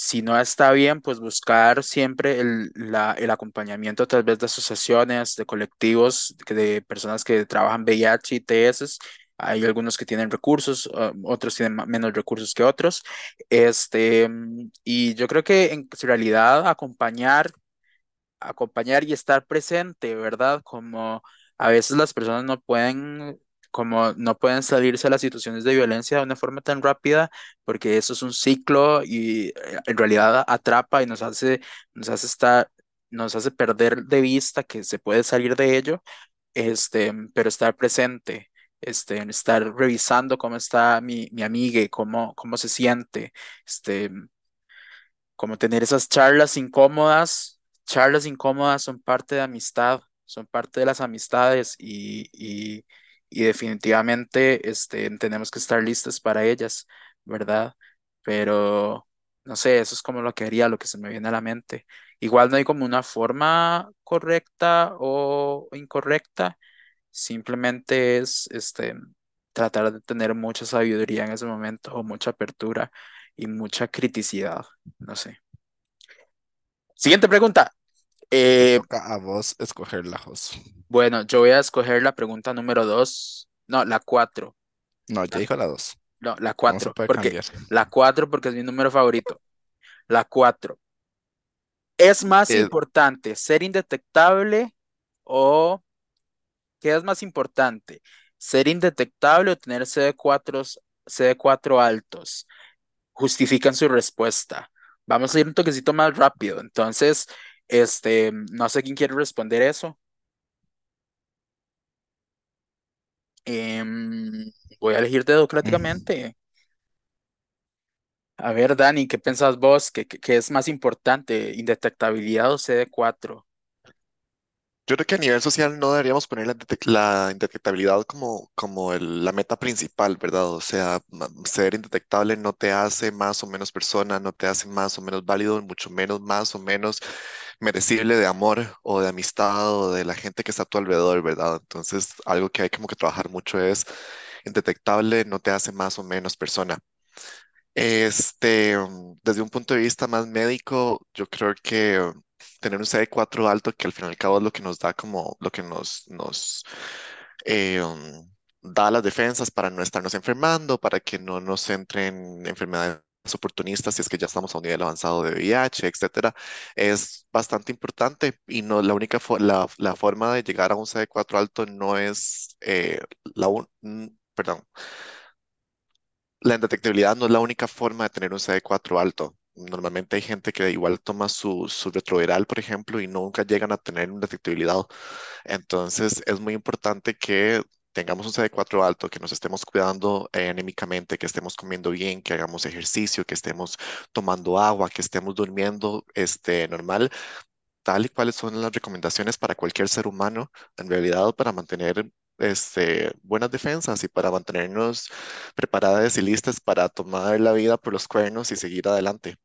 si no está bien, pues buscar siempre el, la, el acompañamiento a través de asociaciones, de colectivos, de personas que trabajan VIH y TS. Hay algunos que tienen recursos, uh, otros tienen menos recursos que otros. Este, y yo creo que en realidad acompañar, acompañar y estar presente, ¿verdad? Como a veces las personas no pueden como no pueden salirse las situaciones de violencia de una forma tan rápida, porque eso es un ciclo y eh, en realidad atrapa y nos hace, nos hace estar, nos hace perder de vista que se puede salir de ello, este, pero estar presente, este, estar revisando cómo está mi, mi amiga, cómo, cómo se siente, este, como tener esas charlas incómodas, charlas incómodas son parte de amistad, son parte de las amistades y, y y definitivamente este, tenemos que estar listos para ellas, ¿verdad? Pero no sé, eso es como lo que haría, lo que se me viene a la mente. Igual no hay como una forma correcta o incorrecta, simplemente es este, tratar de tener mucha sabiduría en ese momento o mucha apertura y mucha criticidad, no sé. Siguiente pregunta. Eh, toca a vos escoger la host. bueno, yo voy a escoger la pregunta número dos, no, la cuatro. No, ya La- dijo la dos. No, la No se 4, puede porque cambiar. la 4 porque es mi número favorito. La 4. ¿Es más importante ser indetectable o qué es más importante? ¿Ser indetectable o tener CD4, CD4 altos? Justifican su respuesta. Vamos a ir un toquecito más rápido. Entonces, este, no sé quién quiere responder eso. Em, voy a elegir democráticamente. A ver, Dani, ¿qué pensás vos? ¿Qué, qué- es más importante, indetectabilidad o CD4? Yo creo que a nivel social no deberíamos poner la, la indetectabilidad como, como el- la meta principal, ¿verdad? O sea, ser indetectable no te hace más o menos persona, no te hace más o menos válido, mucho menos más o menos merecible de amor o de amistad o de la gente que está a tu alrededor, ¿verdad? Entonces, algo que hay como que trabajar mucho es indetectable no te hace más o menos persona. Este, desde un punto de vista más médico, yo creo que tener un CD4 alto, que al fin y al cabo es lo que nos da como, lo que nos, nos eh, mm, da las defensas para no estarnos enfermando, para que no nos entren enfermedades oportunistas si es que ya estamos a un nivel avanzado de VIH, etcétera, es bastante importante y no la única fo- la, la forma de llegar a un CD4 alto no es eh, la un- perdón, la indetectabilidad no es la única forma de tener un CD4 alto. Normalmente hay gente que igual toma su, su retroviral, por ejemplo, y nunca llegan a tener una detectabilidad. Entonces es muy importante que tengamos un CD4 alto, que nos estemos cuidando eh, anémicamente, que estemos comiendo bien, que hagamos ejercicio, que estemos tomando agua, que estemos durmiendo este, normal, tal y cuáles son las recomendaciones para cualquier ser humano, en realidad, para mantener este, buenas defensas y para mantenernos preparadas y listas para tomar la vida por los cuernos y seguir adelante.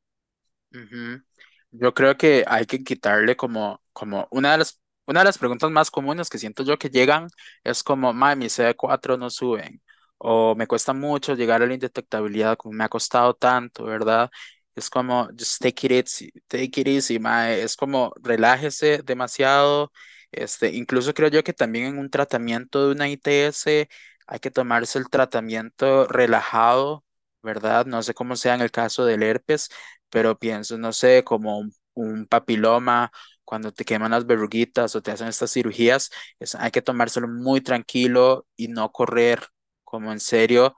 Yo creo que hay que quitarle como, como una de las, una de las preguntas más comunes que siento yo que llegan es como, "Mae, mi CD4 no suben, o me cuesta mucho llegar a la indetectabilidad, como me ha costado tanto, ¿verdad? Es como, just take it easy, take it easy, mae. Es como, relájese demasiado. Este, incluso creo yo que también en un tratamiento de una ITS hay que tomarse el tratamiento relajado, ¿verdad? No sé cómo sea en el caso del herpes pero pienso, no sé, como un, un papiloma, cuando te queman las verruguitas o te hacen estas cirugías, es- hay que tomárselo muy tranquilo y no correr, como en serio,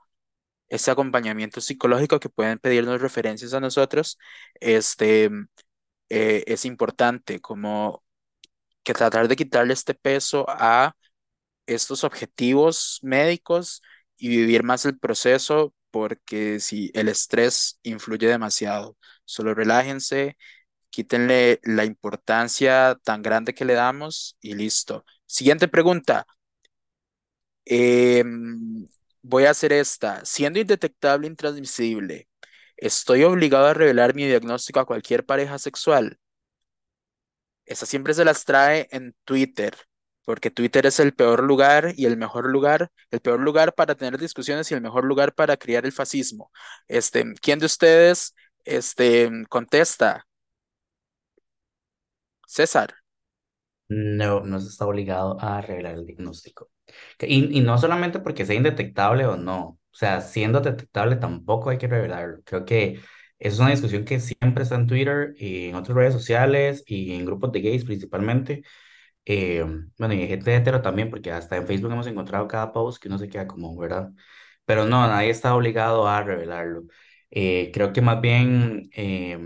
ese acompañamiento psicológico que pueden pedirnos referencias a nosotros, este, eh, es importante, como que tratar de quitarle este peso a estos objetivos médicos y vivir más el proceso, porque si el estrés influye demasiado, solo relájense, quítenle la importancia tan grande que le damos y listo. Siguiente pregunta. Em, voy a hacer esta. Siendo indetectable, intransmisible, ¿Estoy obligado a revelar mi diagnóstico a cualquier pareja sexual? Esa siempre se las trae en Twitter, porque Twitter es el peor lugar y el mejor lugar, el peor lugar para tener discusiones y el mejor lugar para criar el fascismo. Este, ¿quién de ustedes este, contesta? César. No, no se está obligado a revelar el diagnóstico. Y, no solamente porque sea indetectable o no, o sea, siendo detectable tampoco hay que revelarlo. Creo que es una discusión que siempre está en Twitter y en otras redes sociales y en grupos de gays principalmente. Eh, bueno, y gente hetero también, porque hasta en Facebook hemos encontrado cada post que uno se queda como, ¿verdad? Pero no, nadie está obligado a revelarlo. Eh, creo que más bien eh,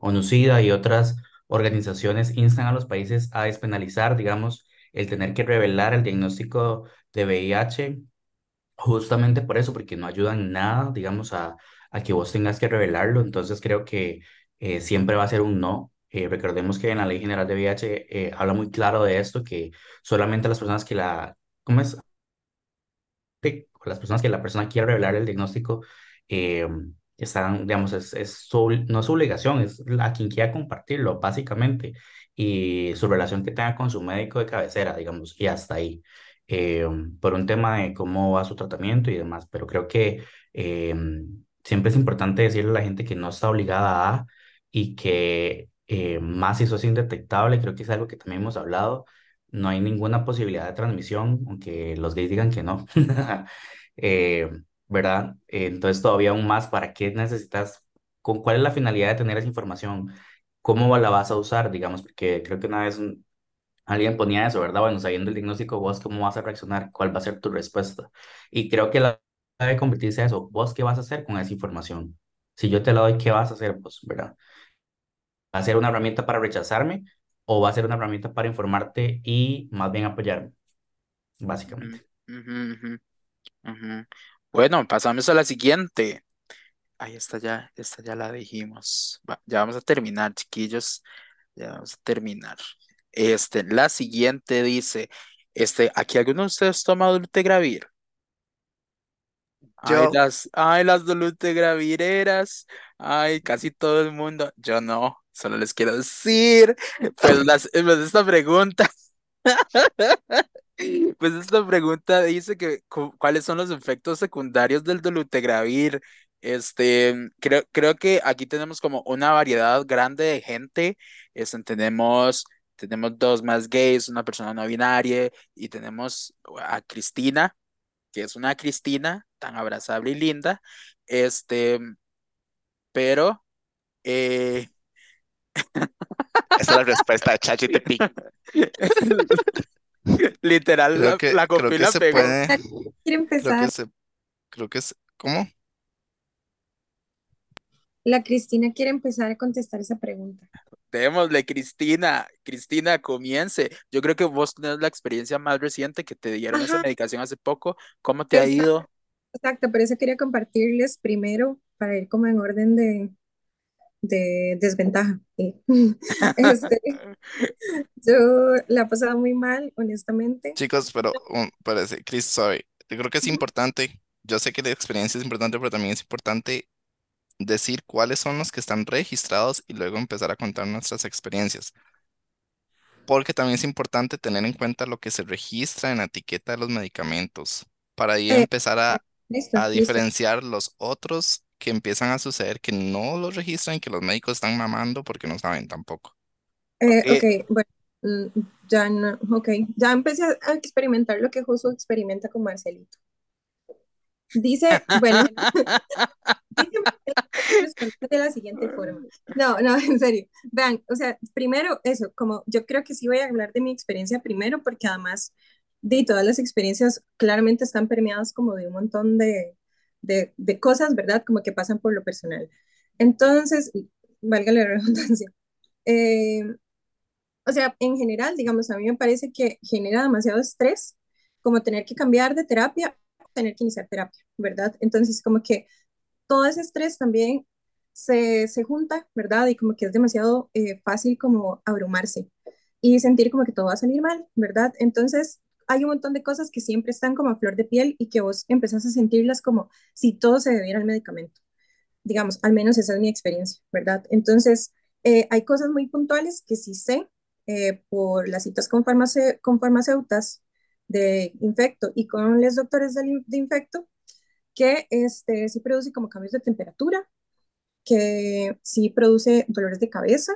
ONUCIDA y otras organizaciones instan a los países a despenalizar, digamos, el tener que revelar el diagnóstico de VIH Justamente por eso, porque no ayudan nada, digamos, a, que vos tengas que revelarlo. Entonces creo que eh, siempre va a ser un no. Eh, recordemos que en la Ley General de VIH eh, habla muy claro de esto, que solamente las personas que la, ¿cómo es? las personas que la persona quiere revelar el diagnóstico están, digamos, es, es no es su obligación, es a quien quiera compartirlo, básicamente, y su relación que tenga con su médico de cabecera, digamos, y hasta ahí, eh, por un tema de cómo va su tratamiento y demás, pero creo que eh, siempre es importante decirle a la gente que no está obligada a y que eh, más si eso es indetectable, creo que es algo que también hemos hablado no hay ninguna posibilidad de transmisión, aunque los gays digan que no, ¿verdad? Entonces todavía aún más, ¿para qué necesitas? ¿Con cuál es la finalidad de tener esa información? ¿Cómo la vas a usar, digamos? Porque creo que una vez un- alguien ponía eso, ¿verdad? Bueno, sabiendo el diagnóstico, vos cómo vas a reaccionar, cuál va a ser tu respuesta. Y creo que la debe convertirse a eso, vos qué vas a hacer con esa información. Si yo te la doy, ¿qué vas a hacer vos, ¿verdad? ¿Va a ser una herramienta para rechazarme o va a ser una herramienta para informarte y más bien apoyarme, básicamente? ujú, ujú, ujú. Bueno, pasamos a la siguiente. Ahí está ya, esta ya la dijimos. Va, ya vamos a terminar, chiquillos. Ya vamos a terminar. Este, la siguiente dice, este, ¿aquí alguno de ustedes toma dolutegravir? Ay, Yo, las, ay, las dolutegravireras. Ay, casi todo el mundo. Yo no, solo les quiero decir, pues, las, pues esta pregunta. Pues esta pregunta dice que cu- cuáles son los efectos secundarios del dolutegravir. Este, creo, creo que aquí tenemos como una variedad grande de gente. Este, tenemos, tenemos dos más gays, una persona no binaria, y tenemos a Cristina, que es una Cristina tan abrazable y linda. Este, pero eh, esa es la respuesta de ChatGPT. literal Creo la, que, la creo que se pegó. puede, Quiere creo que empezar, se, creo que es, ¿cómo? la Cristina quiere empezar a contestar esa pregunta. Démosle, Cristina. Cristina, comience. Yo creo que vos tenés la experiencia más reciente que te dieron esa Ajá, medicación hace poco. ¿Cómo te ha exacto, ido? exacto, por eso quería compartirles primero para ir como en orden de, de desventaja. ¿sí? Este, yo la he pasado muy mal, honestamente. Chicos, pero um, parece, Chris, sorry, yo creo que es importante, yo sé que la experiencia es importante, pero también es importante decir cuáles son los que están registrados y luego empezar a contar nuestras experiencias. Porque también es importante tener en cuenta lo que se registra en la etiqueta de los medicamentos para ahí Eh, empezar a, listo, a listo. diferenciar los otros que empiezan a suceder que no los registran y que los médicos están mamando porque no saben tampoco. Eh, Ok. ok, bueno, mm, ya no, ok, ya empecé a experimentar lo que Josué experimenta con Marcelito. Dice, bueno, dice de la siguiente forma. No, no, en serio. Vean, o sea, primero eso, como yo creo que sí voy a hablar de mi experiencia primero, porque además de todas las experiencias claramente están permeadas como de un montón de, de, de cosas, ¿verdad? Como que pasan por lo personal. Entonces, valga la redundancia. Eh, o sea, en general, digamos, a mí me parece que genera demasiado estrés, como tener que cambiar de terapia, tener que iniciar terapia, ¿verdad? Entonces, como que todo ese estrés también se, se junta, ¿verdad? Y como que es demasiado eh, fácil como abrumarse y sentir como que todo va a salir mal, ¿verdad? Entonces, hay un montón de cosas que siempre están como a flor de piel y que vos empezás a sentirlas como si todo se debiera al medicamento. digamos, al menos esa es mi experiencia, ¿verdad? Entonces, eh, hay cosas muy puntuales que sí sé eh, por las citas con, farmace con farmacéutas de infecto y con los doctores de, de infecto, que este, sí produce como cambios de temperatura, que sí produce dolores de cabeza,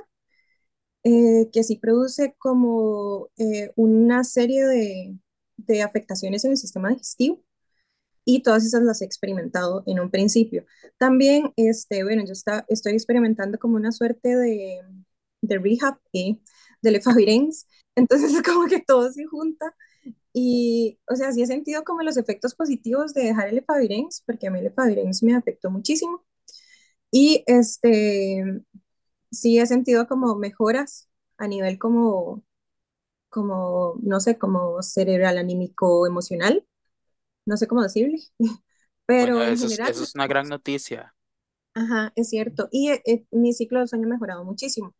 eh, que sí produce como eh, una serie de, de, afectaciones en el sistema digestivo y todas esas las he experimentado en un principio. También, este, bueno, yo está, estoy experimentando como una suerte de, de rehab eh, de lefavirenz, entonces es como que todo se junta y, o sea, sí he sentido como los efectos positivos de dejar el lefavirenz, porque a mí el lefavirenz me afectó muchísimo. Y este, sí he sentido como mejoras a nivel como, como, no sé, como cerebral, anímico, emocional, no sé cómo decirle, pero Bueno, en eso es, general, eso es una gran noticia. ajá, es cierto. Y eh, eh, mi ciclo de sueño ha mejorado muchísimo.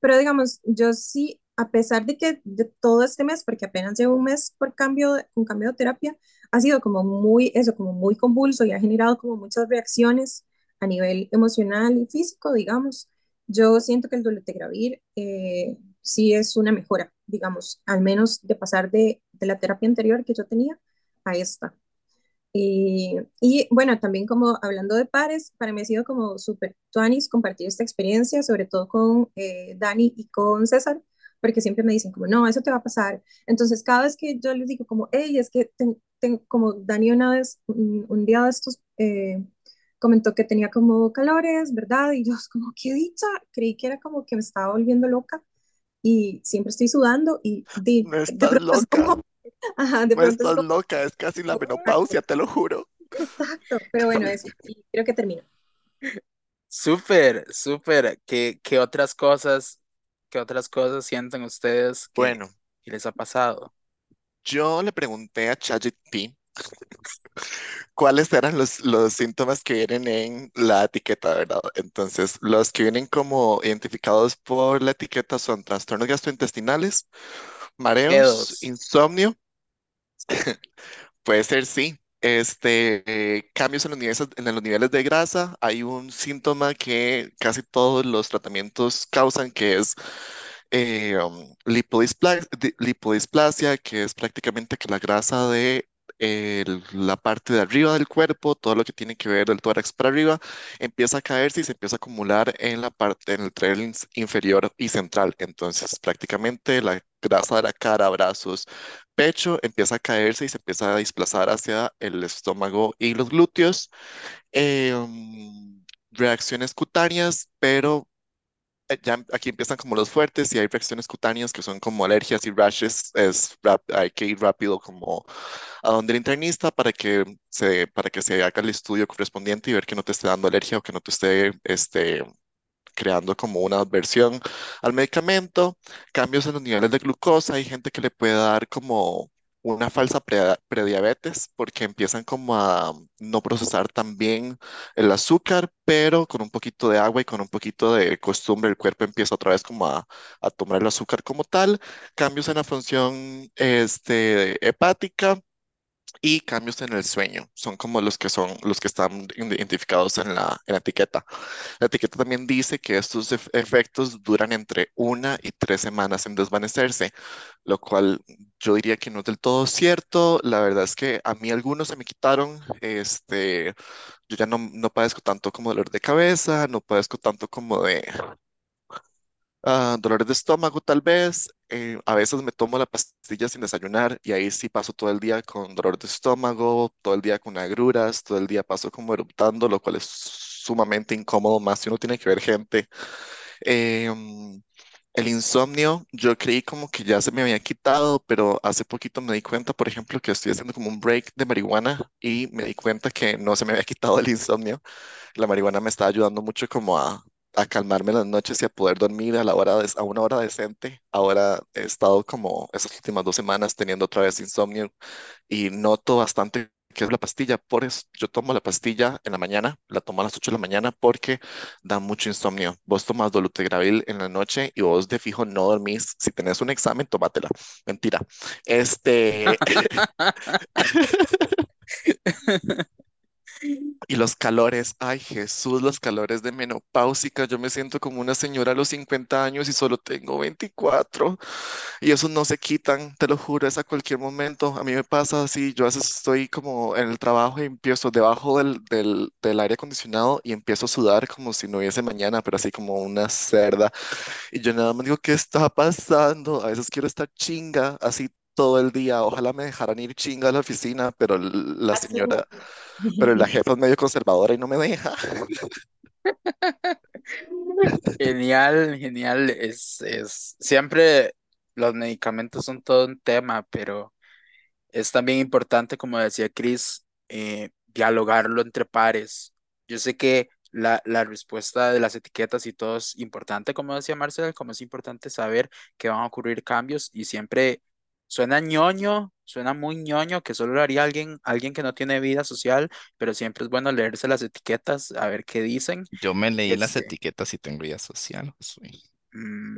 Pero digamos, yo sí, a pesar de que de todo este mes, porque apenas llevo un mes por cambio, un cambio de terapia, ha sido como muy, eso, como muy convulso y ha generado como muchas reacciones a nivel emocional y físico, digamos. Yo siento que el dolutegravir eh, sí es una mejora, digamos, al menos de pasar de, de la terapia anterior que yo tenía a esta. Y, y bueno, también como hablando de pares, para mí ha sido como súper tuanis compartir esta experiencia, sobre todo con eh, Dani y con César, porque siempre me dicen como, no, eso te va a pasar. Entonces, cada vez que yo les digo como, hey, es que ten- como Dani una vez, un, día de estos, eh, comentó que tenía como calores, ¿verdad? Y yo como, qué dicha, creí que era como que me estaba volviendo loca y siempre estoy sudando y de, No de estás es loca, como, ajá, de no pronto es estás como, loca, es casi la menopausia, te lo juro. Exacto, pero bueno, eso, y creo que termino. Súper, súper. ¿Qué, qué otras cosas, qué otras cosas sienten ustedes que, Bueno, que les ha pasado? yo le pregunté a ChatGPT cuáles eran los, los síntomas que vienen en la etiqueta, ¿verdad? Entonces, los que vienen como identificados por la etiqueta son trastornos gastrointestinales, mareos, insomnio, puede ser sí. Este, eh, cambios en los niveles, en los niveles de grasa, hay un síntoma que casi todos los tratamientos causan, que es eh, um, lipodispla- di- lipodisplasia, que es prácticamente que la grasa de la parte de arriba del cuerpo, todo lo que tiene que ver del tórax para arriba, empieza a caerse y se empieza a acumular en la parte, en el tren inferior y central. Entonces, prácticamente la grasa de la cara, brazos, pecho empieza a caerse y se empieza a desplazar hacia el estómago y los glúteos. Um, reacciones cutáneas, pero ya aquí empiezan como los fuertes y hay reacciones cutáneas que son como alergias y rashes, es hay que ir rápido como a donde el internista para que se, para que se haga el estudio correspondiente y ver que no te esté dando alergia o que no te esté este, creando como una adversión al medicamento, cambios en los niveles de glucosa, hay gente que le puede dar como una falsa pre- prediabetes porque empiezan como a no procesar tan bien el azúcar, pero con un poquito de agua y con un poquito de costumbre el cuerpo empieza otra vez como a, a tomar el azúcar como tal, cambios en la función este, hepática. Y cambios en el sueño son como los que son los que están identificados en la, en la etiqueta. La etiqueta también dice que estos ef- efectos duran entre una y tres semanas en desvanecerse, lo cual yo diría que no es del todo cierto. La verdad es que a mí algunos se me quitaron. Este, yo ya no, no padezco tanto como dolor de cabeza, no padezco tanto como de ah, dolores de estómago tal vez. Eh, a veces me tomo la pastilla sin desayunar y ahí sí paso todo el día con dolor de estómago, todo el día con agruras, todo el día paso como eruptando, lo cual es sumamente incómodo, más si uno tiene que ver gente. Mm, el insomnio, yo creí como que ya se me había quitado, pero hace poquito me di cuenta, por ejemplo, que estoy haciendo como un break de marihuana y me di cuenta que no se me había quitado el insomnio. La marihuana me está ayudando mucho como a, a calmarme las noches y a poder dormir a la hora de- a una hora decente. Ahora he estado como esas últimas dos semanas teniendo otra vez insomnio y noto bastante que es la pastilla. Por eso yo tomo la pastilla en la mañana, la tomo a las 8 de la mañana porque da mucho insomnio. Vos tomas dolutegravir en la noche y vos de fijo no dormís. Si tenés un examen, tómatela. Mentira. Este, Y los calores, ay Jesús, los calores de menopáusica, yo me siento como una señora a los 50 años y solo tengo 24 y esos no se quitan, te lo juro, es a cualquier momento. A mí me pasa así, yo a veces estoy como en el trabajo y empiezo debajo del, del, del aire acondicionado y empiezo a sudar como si no hubiese mañana, pero así como una cerda. Y yo nada más digo, ¿qué está pasando? A veces quiero estar chinga, así todo el día. Ojalá me dejaran ir chinga a la oficina, pero la Así. señora, pero la jefa es medio conservadora y no me deja. Genial, genial. Es, es, siempre los medicamentos son todo un tema, pero es también importante, como decía Chris, eh, dialogarlo entre pares. Yo sé que la, la respuesta de las etiquetas y todo es importante, como decía Marcel, como es importante saber que van a ocurrir cambios y siempre suena ñoño, suena muy ñoño, que solo lo haría alguien, alguien que no tiene vida social, pero siempre es bueno leerse las etiquetas, a ver qué dicen. Yo me leí las Este, etiquetas y tengo vida social, soy,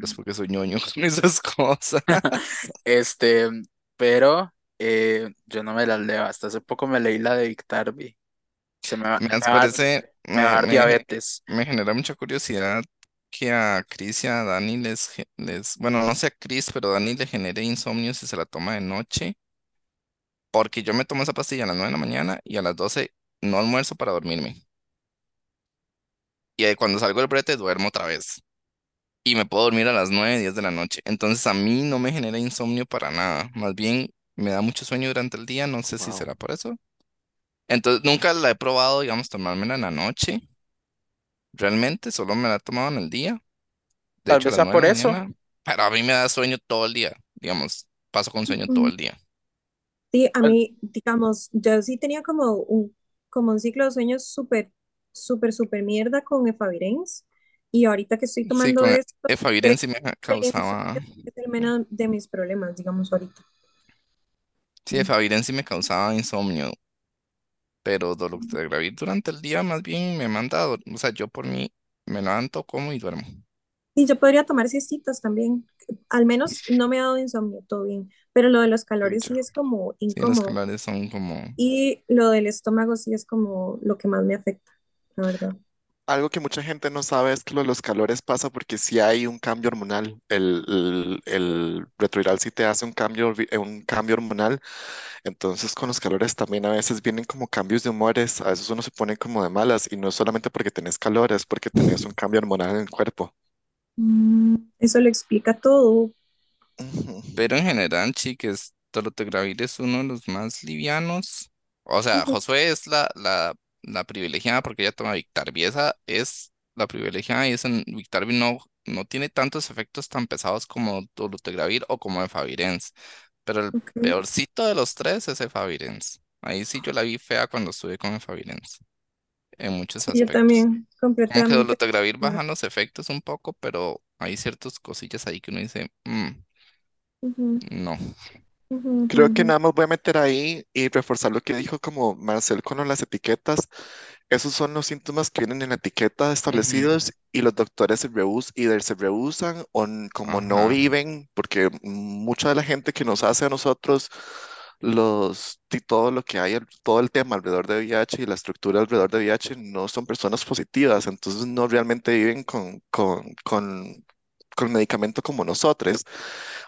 es mm, porque soy ñoño con esas cosas. Este, pero eh, yo no me las leo. Hasta hace poco me leí la de Victarbi. Se me va, Me me va parece, me va a me, dar me, diabetes. me genera mucha curiosidad que a Chris y a Dani les, ge- les, bueno, no sé a Chris, pero a Dani le genere insomnio si se la toma de noche, porque yo me tomo esa pastilla a las 9 de la mañana y a las 12 no almuerzo para dormirme. Y ahí cuando salgo del brete duermo otra vez. Y me puedo dormir a las 9 10 de la noche. Entonces a mí no me genera insomnio para nada. Más bien me da mucho sueño durante el día, no sé si Wow. será por eso. Entonces nunca la he probado, digamos, tomármela en la noche. Realmente solo me la he tomado en el día. De Tal hecho, a vez las sea 9 de por la eso. mañana. Pero a mí me da sueño todo el día. Digamos, paso con sueño todo Ujú. el día. Sí, a Tal- mí, digamos, yo sí tenía como un, como un ciclo de sueños súper, súper, súper mierda con Efavirenz. Y ahorita que estoy Sí, tomando con esto, Efavirenz sí me el causaba. es el menos de mis problemas, digamos, ahorita. Sí, Efavirenz sí me causaba insomnio. Pero dolutegravir durante el día más bien me manda a dor- O sea, yo por mí me levanto, como y duermo. Y yo podría tomar siestitas también. Al menos no me ha dado insomnio, todo bien. Pero lo de los calores sí es como Sí, los incómodo. calores son como... Y lo del estómago sí es como lo que más me afecta, la verdad. Algo que mucha gente no sabe es que lo de los calores pasa porque si hay un cambio hormonal. El, el, el retroviral sí te hace un cambio, eh, un cambio hormonal. Entonces con los calores también a veces vienen como cambios de humores. A veces uno se pone como de malas y no es solamente porque tenés calor, es porque tenés un cambio hormonal en el cuerpo. Mm, eso lo explica todo. Pero en general, chiques, dolutegravir es uno de los más livianos. O sea, Josué es la, la, la privilegiada porque ella toma Victarbi. Esa es la privilegiada y esa Victarbi no, no tiene tantos efectos tan pesados como dolutegravir o como Efavirenz. Pero el peorcito de los tres es Efavirenz. Ahí sí yo la vi fea cuando estuve con Efavirenz, en muchos Sí, yo aspectos. también, Como que completamente. dolutegravir bajan los efectos un poco, pero hay ciertas cosillas ahí que uno dice, "Mm, no. Ujú, Creo que ujú. nada más voy a meter ahí y reforzar lo que dijo como Marcel con las etiquetas. Esos son los síntomas que vienen en la etiqueta Ujú. establecidos y los doctores se rehus y se rehusan o n- como no Ajá. viven, porque mucha de la gente que nos hace a nosotros los y todo lo que hay, al- todo el tema alrededor de VIH y la estructura alrededor de VIH no son personas positivas, entonces no realmente viven con, con, con, con medicamento como nosotros.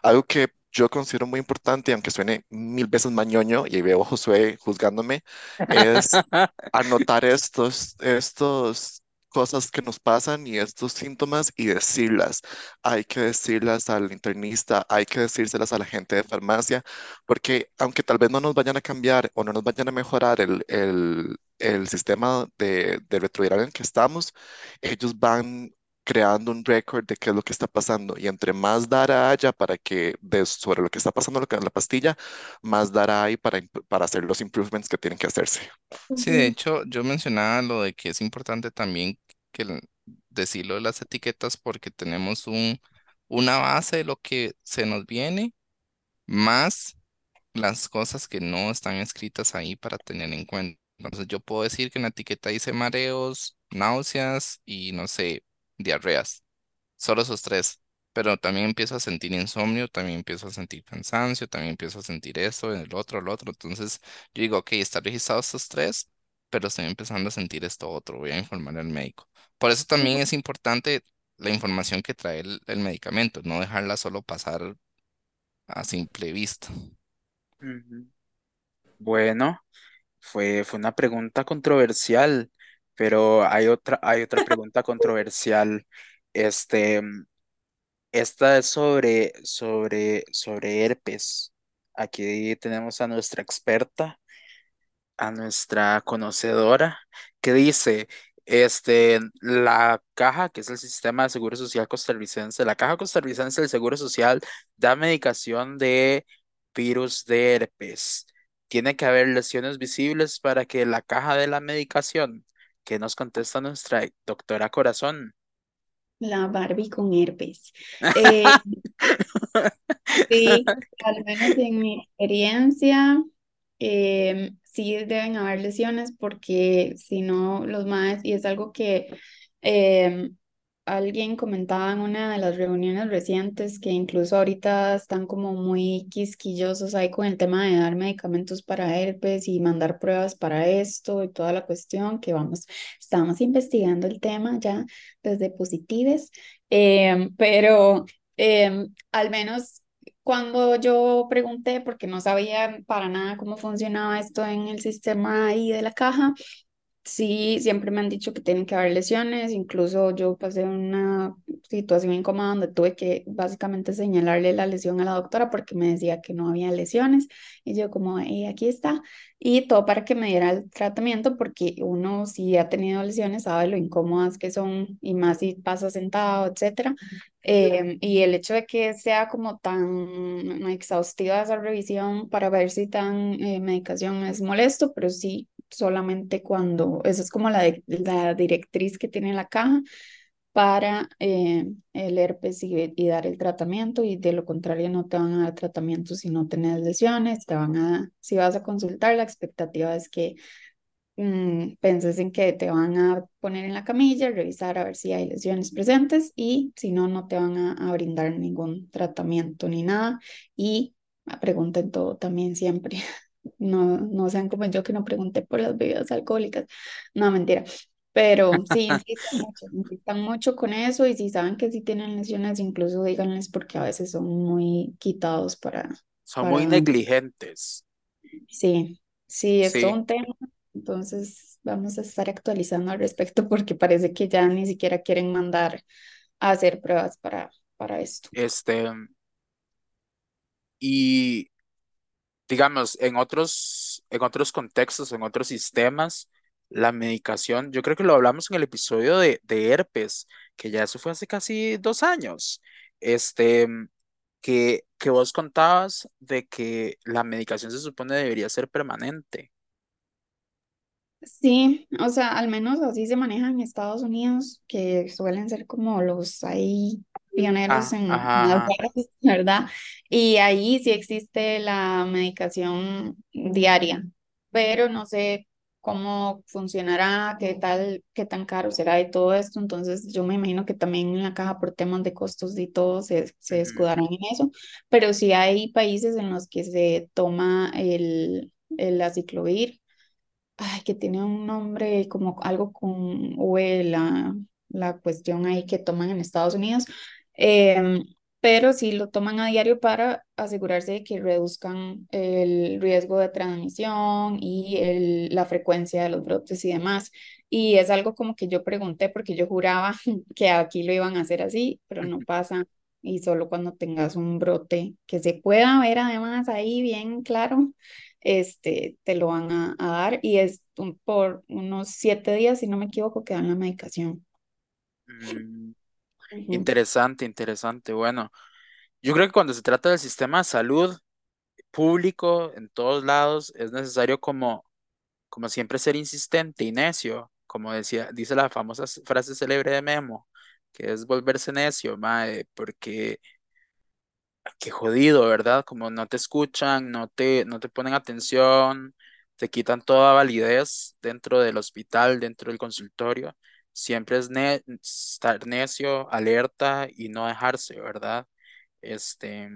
Algo que yo considero muy importante, aunque suene mil veces mañoño, y veo a Josué juzgándome, es anotar estos, estos cosas que nos pasan y estos síntomas y decirlas. Hay que decirlas al internista, hay que decírselas a la gente de farmacia, porque aunque tal vez no nos vayan a cambiar o no nos vayan a mejorar el, el, el sistema de, de retroviral en el que estamos, ellos van creando un récord de qué es lo que está pasando y entre más data haya para que de, sobre lo que está pasando lo que en la pastilla, más data hay para, para hacer los improvements que tienen que hacerse. Sí, de hecho, yo mencionaba lo de que es importante también que decirlo de las etiquetas porque tenemos un, una base de lo que se nos viene, más las cosas que no están escritas ahí para tener en cuenta. Entonces, yo puedo decir que en la etiqueta dice mareos, náuseas y no sé, diarreas. Solo esos tres. Pero también empiezo a sentir insomnio, también empiezo a sentir cansancio, también empiezo a sentir esto, el otro, el otro. Entonces yo digo, ok, está registrado estos tres, pero estoy empezando a sentir esto otro, voy a informar al médico. Por eso también es importante la información que trae el, el medicamento, no dejarla solo pasar a simple vista. Bueno, fue, fue una pregunta controversial, pero hay otra, hay otra pregunta controversial. Este, esta es sobre, sobre, sobre herpes. Aquí tenemos a nuestra experta, a nuestra conocedora, que dice, este, la caja, que es el sistema de seguro social costarricense, la caja costarricense del seguro social da medicación de virus de herpes. Tiene que haber lesiones visibles para que la caja de la medicación, que nos contesta nuestra doctora Corazón. La Barbie con herpes. Eh, sí, al menos en mi experiencia, eh, sí deben haber lesiones porque si no, los más, y es algo que eh, alguien comentaba en una de las reuniones recientes que incluso ahorita están como muy quisquillosos ahí con el tema de dar medicamentos para herpes y mandar pruebas para esto y toda la cuestión que vamos, estamos investigando el tema ya desde Positives, eh, pero eh, al menos cuando yo pregunté, porque no sabía para nada cómo funcionaba esto en el sistema ahí de la caja, Sí, siempre me han dicho que tienen que haber lesiones, incluso yo pasé una situación incómoda donde tuve que básicamente señalarle la lesión a la doctora porque me decía que no había lesiones y yo como, "Eh, aquí está, y todo para que me diera el tratamiento porque uno si ha tenido lesiones sabe lo incómodas que son y más si pasa sentado, etcétera. Em, y el hecho de que sea como tan exhaustiva esa revisión para ver si tan eh, medicación es molesto, pero sí solamente cuando, esa es como la, la directriz que tiene la caja para eh, el herpes y, dar el tratamiento y de lo contrario no te van a dar tratamiento si no tienes lesiones, te van a, si vas a consultar, la expectativa es que mm, penses en que te van a poner en la camilla, revisar a ver si hay lesiones presentes y si no, no te van a, a brindar ningún tratamiento ni nada y ah, pregunten todo también siempre. No, no sean como yo que no pregunté por las bebidas alcohólicas. No, mentira. Pero sí, insistan mucho, insistan mucho con eso y si saben que sí tienen lesiones, incluso díganles porque a veces son muy quitados para, Son muy negligentes. sí, sí, es todo Sí, un tema. Entonces vamos a estar actualizando al respecto porque parece que ya ni siquiera quieren mandar a hacer pruebas para, para esto. este, y digamos, en otros, en otros contextos, en otros sistemas, la medicación, yo creo que lo hablamos en el episodio de, de herpes, que ya eso fue hace casi dos años, este, que, que vos contabas de que la medicación se supone debería ser permanente. Sí, o sea, al menos así se maneja en Estados Unidos, que suelen ser como los ahí pioneros Ah, en, ajá, ¿verdad? Y ahí sí existe la medicación diaria, pero no sé cómo funcionará, qué tal, qué tan caro será y todo esto. Entonces, yo me imagino que también en la caja por temas de costos y todo se, se Ujú, escudarán en eso, pero sí hay países en los que se toma el, el aciclovir Ay, que tiene un nombre como algo con V, la, la cuestión ahí que toman en Estados Unidos, Em, pero sí lo toman a diario para asegurarse de que reduzcan el riesgo de transmisión y el, la frecuencia de los brotes y demás. Y es algo como que yo pregunté porque yo juraba que aquí lo iban a hacer así, pero no pasa. Y solo cuando tengas un brote que se pueda ver además ahí bien claro, este, te lo van a, a dar y es un- por unos siete días, si no me equivoco, que dan la medicación. Mm, Interesante, interesante. Bueno, yo creo que cuando se trata del sistema de salud público en todos lados, es necesario como como siempre ser insistente y necio, como decía, dice la famosa frase célebre de Memo, que es volverse necio, mae, porque qué jodido, ¿verdad? Como no te escuchan, no te, no te ponen atención, te quitan toda validez dentro del hospital, dentro del consultorio. Siempre es ne- estar necio, alerta y no dejarse, ¿verdad? Este,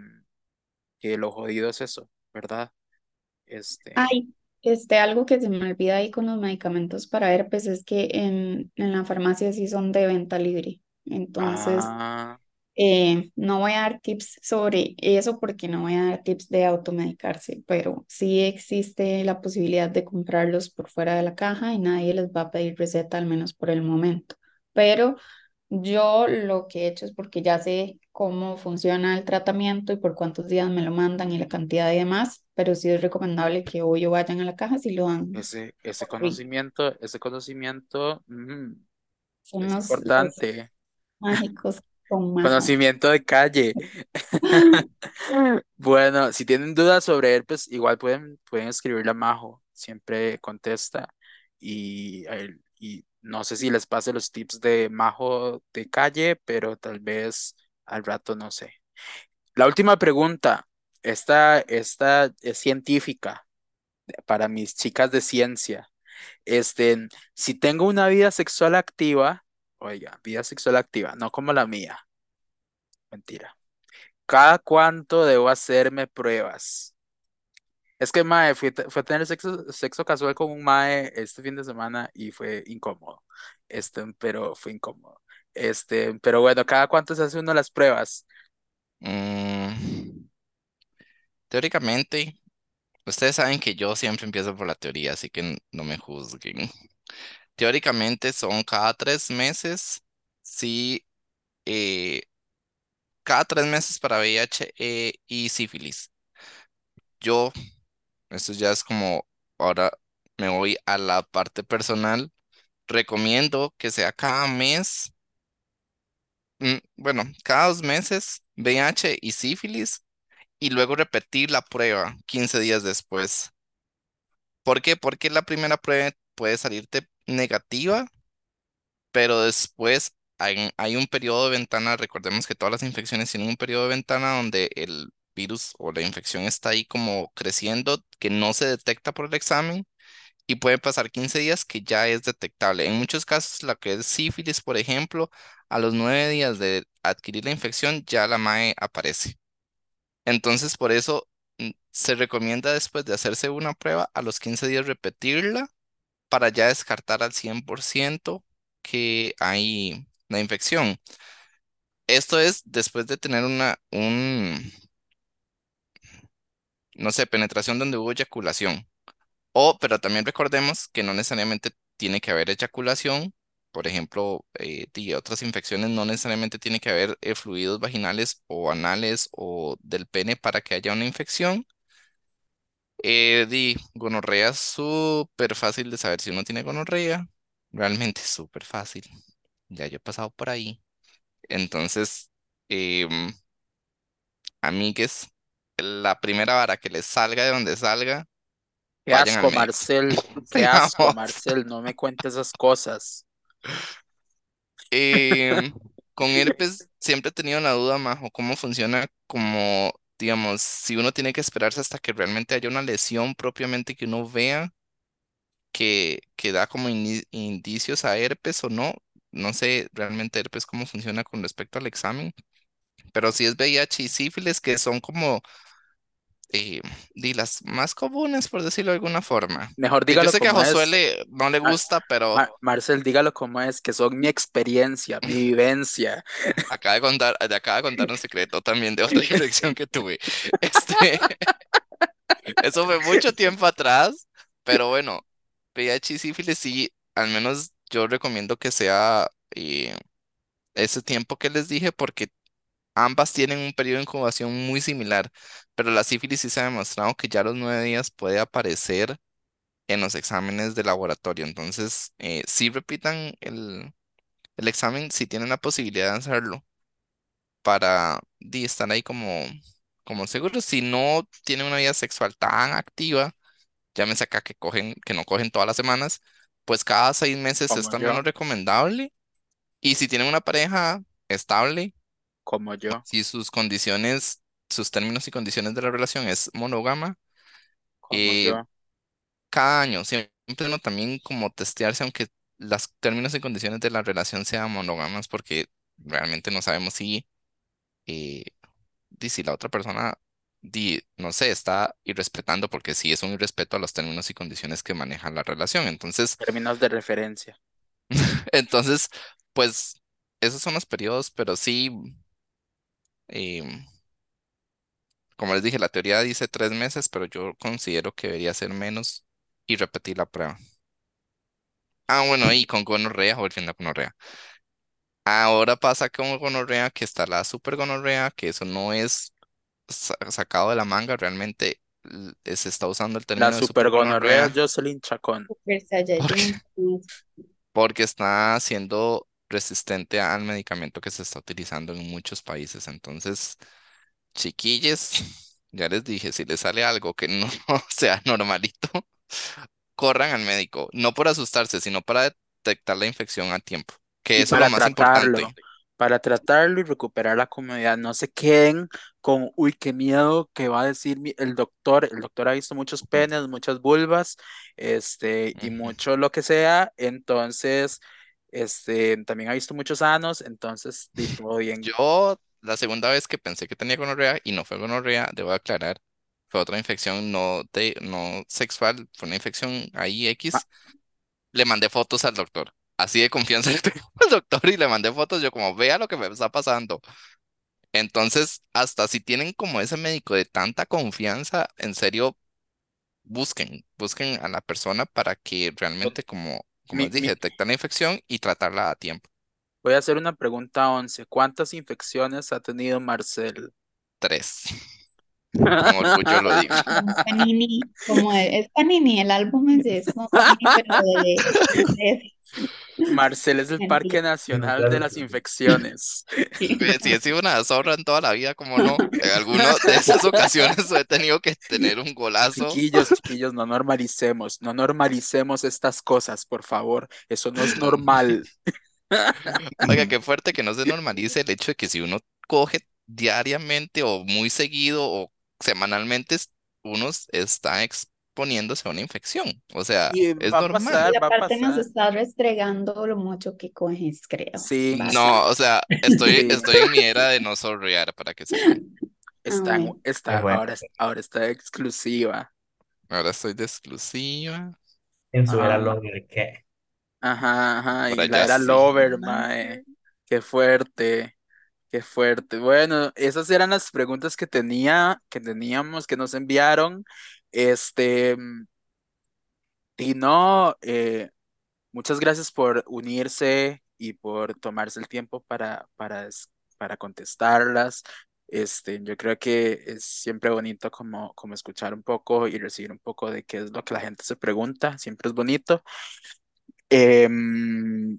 que lo jodido es eso, ¿verdad? Este, Ay, Este, algo que se me olvida ahí con los medicamentos para herpes es que en, en la farmacia sí son de venta libre. Entonces, Ah, eh, no voy a dar tips sobre eso porque no voy a dar tips de automedicarse, pero sí existe la posibilidad de comprarlos por fuera de la caja y nadie les va a pedir receta, al menos por el momento. Pero yo lo que he hecho es porque ya sé cómo funciona el tratamiento y por cuántos días me lo mandan y la cantidad y demás, pero sí es recomendable que hoy o vayan a la caja si lo dan ese, ese conocimiento, ese conocimiento mm, es importante. mágicos con. Conocimiento de calle. Bueno, si tienen dudas sobre herpes, igual pueden, pueden escribirle a Majo, siempre contesta. Y, él- y no sé si les pase los tips de Majo de calle, pero tal vez al rato no sé. La última pregunta, esta, esta es científica para mis chicas de ciencia. Este, si tengo una vida sexual activa, oiga, vida sexual activa, no como la mía, mentira. ¿Cada cuánto debo hacerme pruebas? Es que, mae, fui, a tener sexo, sexo casual con un mae este fin de semana y fue incómodo. Este, pero fue incómodo. Este, pero bueno, ¿cada cuánto se hace uno las pruebas? Mm, teóricamente, ustedes saben que yo siempre empiezo por la teoría, así que no me juzguen. Teóricamente son cada tres meses, sí, eh, cada tres meses para VIH eh, y sífilis. Yo, esto ya es como, ahora me voy a la parte personal, recomiendo que sea cada mes, mm, bueno, cada dos meses, VIH y sífilis, y luego repetir la prueba 15 días después. ¿Por qué? Porque la primera prueba puede salirte negativa pero después hay, hay un periodo de ventana, recordemos que todas las infecciones tienen un periodo de ventana donde el virus o la infección está ahí como creciendo, que no se detecta por el examen y puede pasar 15 días que ya es detectable. En muchos casos, la que es sífilis, por ejemplo, a los 9 días de adquirir la infección ya la MAE aparece. Entonces, por eso mm, se recomienda después de hacerse una prueba, a los 15 días repetirla para ya descartar al 100% que hay la infección. Esto es después de tener una, un, no sé, penetración donde hubo eyaculación. O, pero también recordemos que no necesariamente tiene que haber eyaculación. Por ejemplo, eh, y otras infecciones no necesariamente tiene que haber eh, fluidos vaginales o anales o del pene para que haya una infección. Eh, di, gonorrea es súper fácil de saber si uno tiene gonorrea. Realmente es súper fácil. Ya yo he pasado por ahí. Entonces, em, amigues, la primera vara que les salga de donde salga, Qué vayan al asco, médico. Marcel. Qué asco, Vamos. Marcel. No me cuentes esas cosas. Em, con herpes siempre he tenido la duda, Majo, cómo funciona como, digamos, si uno tiene que esperarse hasta que realmente haya una lesión propiamente que uno vea que, que da como indicios a herpes o no. No sé realmente herpes cómo funciona con respecto al examen, pero si es VIH y sífilis, que son como eh, di las más comunes, por decirlo de alguna forma. Mejor Que yo dígalo sé que a Josué le- no le Mar- gusta, pero Mar- Marcel, dígalo como es, que son mi experiencia, mi vivencia. acaba de contar, acaba de contar un secreto también de otra infección que tuve. Este, eso fue mucho tiempo atrás, pero bueno, VIH y sífilis sí, al menos yo recomiendo que sea eh, ese tiempo que les dije, porque ambas tienen un periodo de incubación muy similar, pero la sífilis sí se ha demostrado que ya a los nueve días puede aparecer en los exámenes de laboratorio. Entonces, eh, sí repitan el, el examen si tienen la posibilidad de hacerlo para estar ahí como, como seguros. Si no tienen una vida sexual tan activa, llámese acá que cogen, que no cogen todas las semanas, pues cada seis meses es también yo, lo recomendable. Y si tienen una pareja estable, como yo, si sus condiciones, sus términos y condiciones de la relación es monógama, como eh, yo. cada año, siempre uno también como testearse, aunque los términos y condiciones de la relación sean monógamas, porque realmente no sabemos si, eh, si la otra persona di, no sé, está irrespetando porque sí es un irrespeto a los términos y condiciones que maneja la relación. Entonces, Términos de referencia. entonces, pues, esos son los periodos, pero sí, eh, como les dije, la teoría dice tres meses, pero yo considero que debería ser menos y repetir la prueba. Ah, bueno, y con gonorrea, volviendo a gonorrea. Ahora pasa con gonorrea que está la super gonorrea, que eso no es sa- sacado de la manga, realmente se está usando el término La de super gonorrea supergonorrea Jocelyn Chacón. Super Saiyajin. porque está siendo resistente al medicamento que se está utilizando en muchos países. Entonces, chiquillos, ya les dije, si les sale algo que no sea normalito, corran al médico, no por asustarse, sino para detectar la infección a tiempo, que Y eso es lo más tratarlo, importante. para tratarlo y recuperar la comodidad. No se queden con, uy, qué miedo que va a decir el doctor. El doctor ha visto muchos penes, muchas vulvas, este, y mucho lo que sea. Entonces, este, también ha visto muchos anos, entonces, todo bien. Yo, la segunda vez que pensé que tenía gonorrea y no fue gonorrea, debo aclarar, fue otra infección no, de, no sexual, fue una infección ahí Ma- X. Le mandé fotos al doctor. Así de confianza le tengo al doctor y le mandé fotos. Yo como, vea lo que me está pasando. Entonces, hasta si tienen como ese médico de tanta confianza, en serio, busquen, busquen a la persona para que realmente, como, como mi- les dije, mi- detectar la infección y tratarla a tiempo. voy a hacer una pregunta 11. ¿Cuántas infecciones ha tenido Marcel? Tres. Con orgullo lo digo. Panini, como de- es Panini, el álbum es, es como Panini, pero de, de- Marcel es el Parque. Nacional de las Infecciones. Si he sido una zorra en toda la vida, como no? En alguna de esas ocasiones he tenido que tener un golazo. Chiquillos, chiquillos, no normalicemos, no normalicemos estas cosas, por favor. Eso no es normal. Oiga, qué fuerte que no se normalice el hecho de que si uno coge diariamente o muy seguido o semanalmente, es- uno s- está exponiéndose a una infección. O sea, Y es va a normal. pasar, Y va a aparte nos está restregando lo mucho que coges, creo. Sí. No, o sea, estoy, Sí. estoy en mi era de no sorrear para que sepan. está, está, bueno. ahora, ahora está exclusiva. Ahora estoy de exclusiva. En su era Ah. Longer, ¿qué? Ajá, ajá, y la era sí. Lover, mae. Qué fuerte, qué fuerte. Bueno, esas eran las preguntas que tenía, que teníamos, que nos enviaron. Este, y no, eh, muchas gracias por unirse y por tomarse el tiempo para, para, para contestarlas. Este, yo creo que es siempre bonito como, como escuchar un poco y recibir un poco de qué es lo que la gente se pregunta. Siempre es bonito. Em,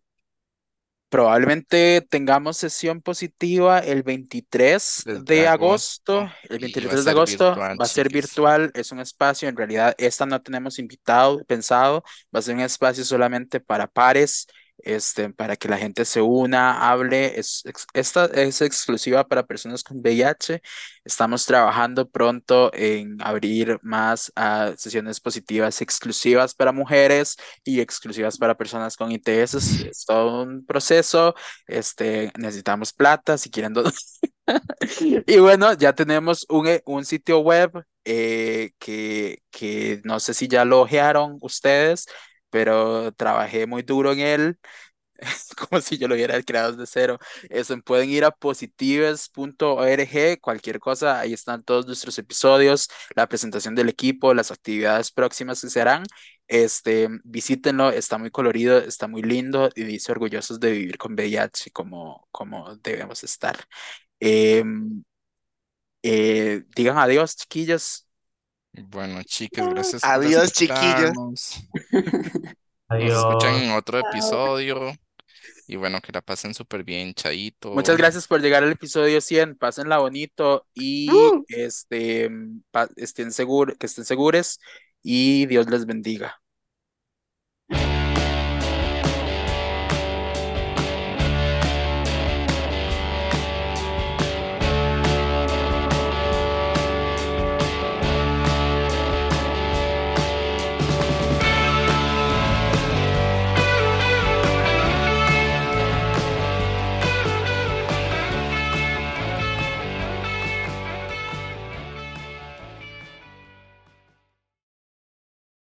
Probablemente tengamos sesión positiva el 23 Desde de agosto. agosto, El y 23 va a de agosto virtual, va a ser virtual, es un espacio, en realidad esta no tenemos invitado, pensado, va a ser un espacio solamente para pares, este, para que la gente se una, hable. Es, esta es exclusiva para personas con VIH. Estamos trabajando pronto en abrir más ah, sesiones positivas exclusivas para mujeres y exclusivas para personas con ITS. Es todo un proceso. Este, necesitamos plata si quieren. Y bueno, ya tenemos un, eh, un sitio web eh, que, que no sé si ya lo ojearon ustedes, pero trabajé muy duro en él, como si yo lo hubiera creado desde cero. Eso, pueden ir a positives.org, cualquier cosa, ahí están todos nuestros episodios, la presentación del equipo, las actividades próximas que se harán. Este, visítenlo, está muy colorido, está muy lindo y dice orgullosos de vivir con VIH como, como debemos estar. Em, eh, digan adiós, chiquillos. Bueno, chicas, gracias por Adiós, chiquillos. escucharnos. Nos escuchan Adiós. en otro episodio. Y bueno, que la pasen súper bien, chaito. Muchas gracias por llegar al episodio 100. Pásenla bonito y Uh. este, estén seguros, que estén seguros y Dios les bendiga.